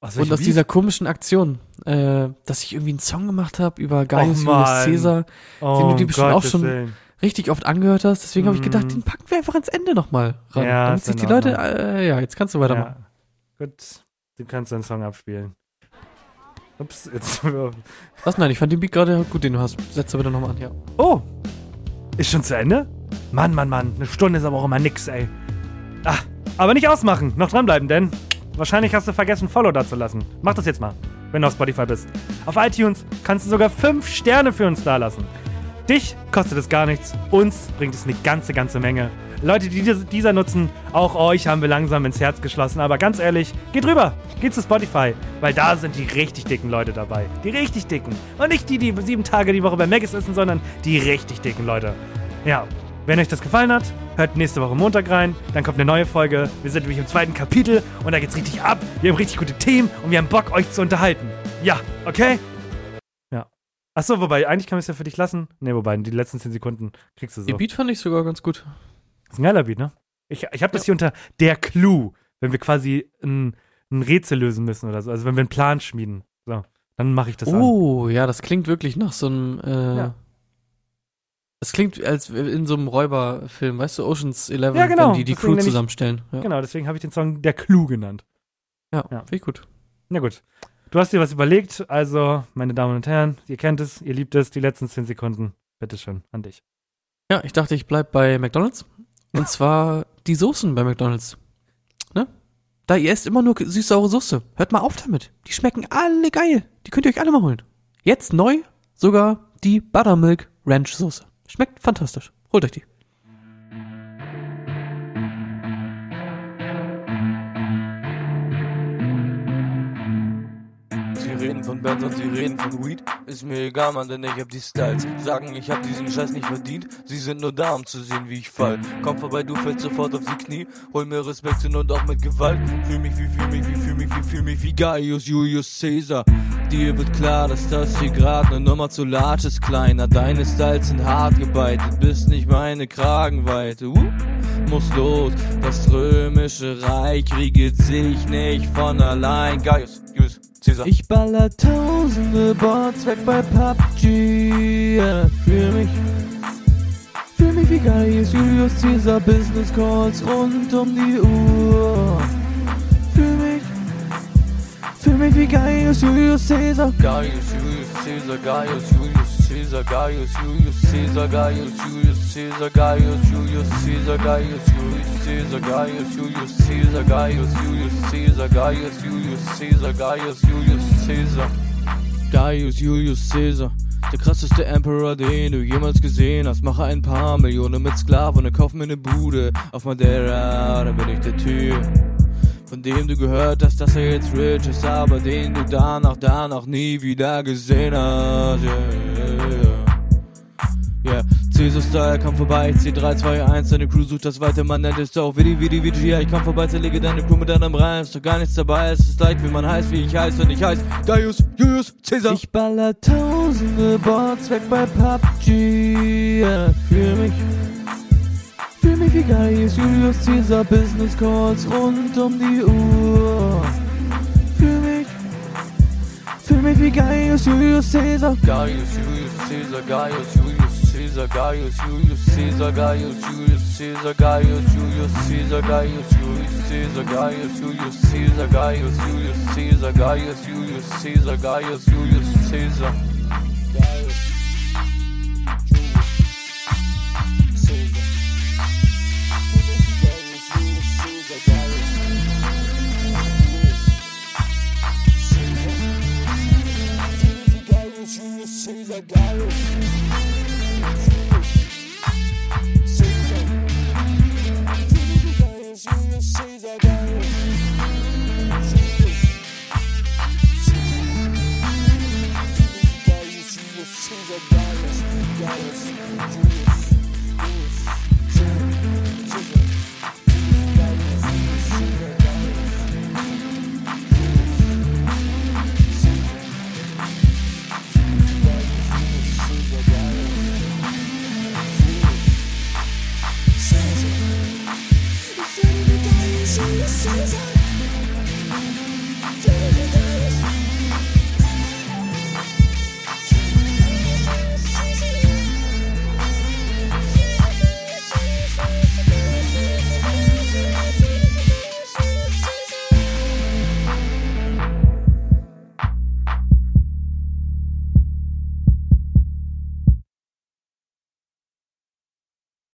Aus Und aus Lied? dieser komischen Aktion, äh, dass ich irgendwie einen Song gemacht habe über Gaius Och, Julius. Caesar, oh, den du dir bestimmt auch schon Willen. richtig oft angehört hast. Deswegen habe ich gedacht, Mhm. den packen wir einfach ans Ende nochmal ran. Ja, damit sich die Leute, äh, ja, jetzt kannst du weitermachen. Ja. Gut, du kannst deinen Song abspielen. Ups, jetzt. Was? Nein, ich fand den Beat gerade gut, den du hast. Setz bitte nochmal an, ja. Oh, ist schon zu Ende? Mann, Mann, Mann, eine Stunde ist aber auch immer nix, ey. Ah, aber nicht ausmachen, noch dranbleiben, denn wahrscheinlich hast du vergessen, Follow da zu lassen. Mach das jetzt mal, wenn du auf Spotify bist. Auf iTunes kannst du sogar 5 Sterne für uns da lassen. Dich kostet es gar nichts, uns bringt es eine ganze, ganze Menge. Leute, die diese- dieser nutzen, auch euch haben wir langsam ins Herz geschlossen. Aber ganz ehrlich, geht rüber, geht zu Spotify, weil da sind die richtig dicken Leute dabei. Die richtig dicken. Und nicht die, die sieben Tage die Woche bei Maggis essen, sondern die richtig dicken Leute. Ja, wenn euch das gefallen hat, hört nächste Woche Montag rein. Dann kommt eine neue Folge. Wir sind nämlich im zweiten Kapitel und da geht's richtig ab. Wir haben richtig gute Themen und wir haben Bock, euch zu unterhalten. Ja, okay? Ja. Achso, wobei, eigentlich kann ich es ja für dich lassen. Ne, wobei, die letzten 10 Sekunden kriegst du so. Den Beat fand ich sogar ganz gut. Das ist ein geiler Beat, ne? Ich, ich habe das hier unter der Clou, wenn wir quasi ein, ein Rätsel lösen müssen oder so. Also wenn wir einen Plan schmieden. So, dann mache ich das an. Oh, ja, das klingt wirklich nach so einem, äh, Ja. das klingt als in so einem Räuberfilm, weißt du, Oceans 11, Ja, genau. wenn die die Deswegen Crew nenn ich- zusammenstellen. Ja, Genau, deswegen habe ich den Song der Clou genannt. ja, Ja. finde ich gut. Na gut. Du hast dir was überlegt, also, meine Damen und Herren, ihr kennt es, ihr liebt es, die letzten 10 Sekunden. Bitteschön, an dich. Ja, ich dachte, ich bleib bei McDonalds. Und zwar die Soßen bei McDonalds. Da ihr esst immer nur süß-saure Soße. Hört mal auf damit. Die schmecken alle geil. Die könnt ihr euch alle mal holen. Jetzt neu sogar die Buttermilk Ranch Soße. Schmeckt fantastisch. Holt euch die. Reden von Bands und sie reden von Weed. Ist mir egal, Mann, denn ich hab die Styles. Sagen, ich hab diesen Scheiß nicht verdient. Sie sind nur da, um zu sehen, wie ich fall. Komm vorbei, du fällst sofort auf die Knie. Hol mir Respekt hin und auch mit Gewalt. Fühl mich wie, fühl mich wie, fühl mich wie, fühl mich wie Gaius Julius Caesar. Dir wird klar, dass das hier grad ne Nummer zu large ist, kleiner. Deine Styles sind hart gebeitet, bist nicht meine Kragenweite. Uh muss los. Das römische Reich riegelt sich nicht von allein. Gaius, Julius, Caesar. Ich baller tausende Bots weg bei PUBG. Yeah, fühl mich, fühl mich wie Gaius, Julius, Caesar. Business Calls rund um die Uhr. Fühl mich, fühl mich wie Gaius, Julius, Caesar. Gaius, Julius, Caesar, Gaius, Julius, Caesar, Gaius, Julius, Caesar, Gaius, Julius, Caesar, Gaius, Julius, Caesar, Gaius, Julius, Caesar, Gaius, Julius, Caesar, Gaius, Julius, Caesar, Gaius, Julius, Caesar, Gaius, Julius, Caesar. Gaius, Julius, Caesar. Der krasseste Emperor, den du jemals gesehen hast. Mache ein paar Millionen mit Sklaven und kauf mir ne Bude auf Madeira, dann bin ich der Typ von dem du gehört hast, dass er jetzt rich ist, aber den du danach, danach nie wieder gesehen hast. Yeah. Caesar Style, komm vorbei, ich zieh 3, 2, 1, deine Crew sucht das weiter, man nennt es auch Vidi, Vidi, Vidi, ja, ich komm vorbei, zerlege deine Crew mit deinem Reim, ist doch gar nichts dabei, es ist leicht, wie man heißt, wie ich heiße und ich heiß Gaius, Julius, Caesar. Ich baller tausende Bots weg bei PUBG, yeah, fühl mich Fühl mich wie Gaius, Julius Caesar, Business Calls rund um die Uhr. Fühl mich, fühl mich wie Gaius, Julius Caesar. Gaius, Julius Caesar, Gaius, Julius Caesar, Gaius, Julius Caesar, Gaius, Julius Caesar, Gaius, Julius Caesar, Gaius, Julius Caesar, Gaius, Julius Caesar, Gaius, Julius Caesar, Gaius, Julius Caesar, Gaius, Julius Caesar. Gaius. Caesar Gaius. dance.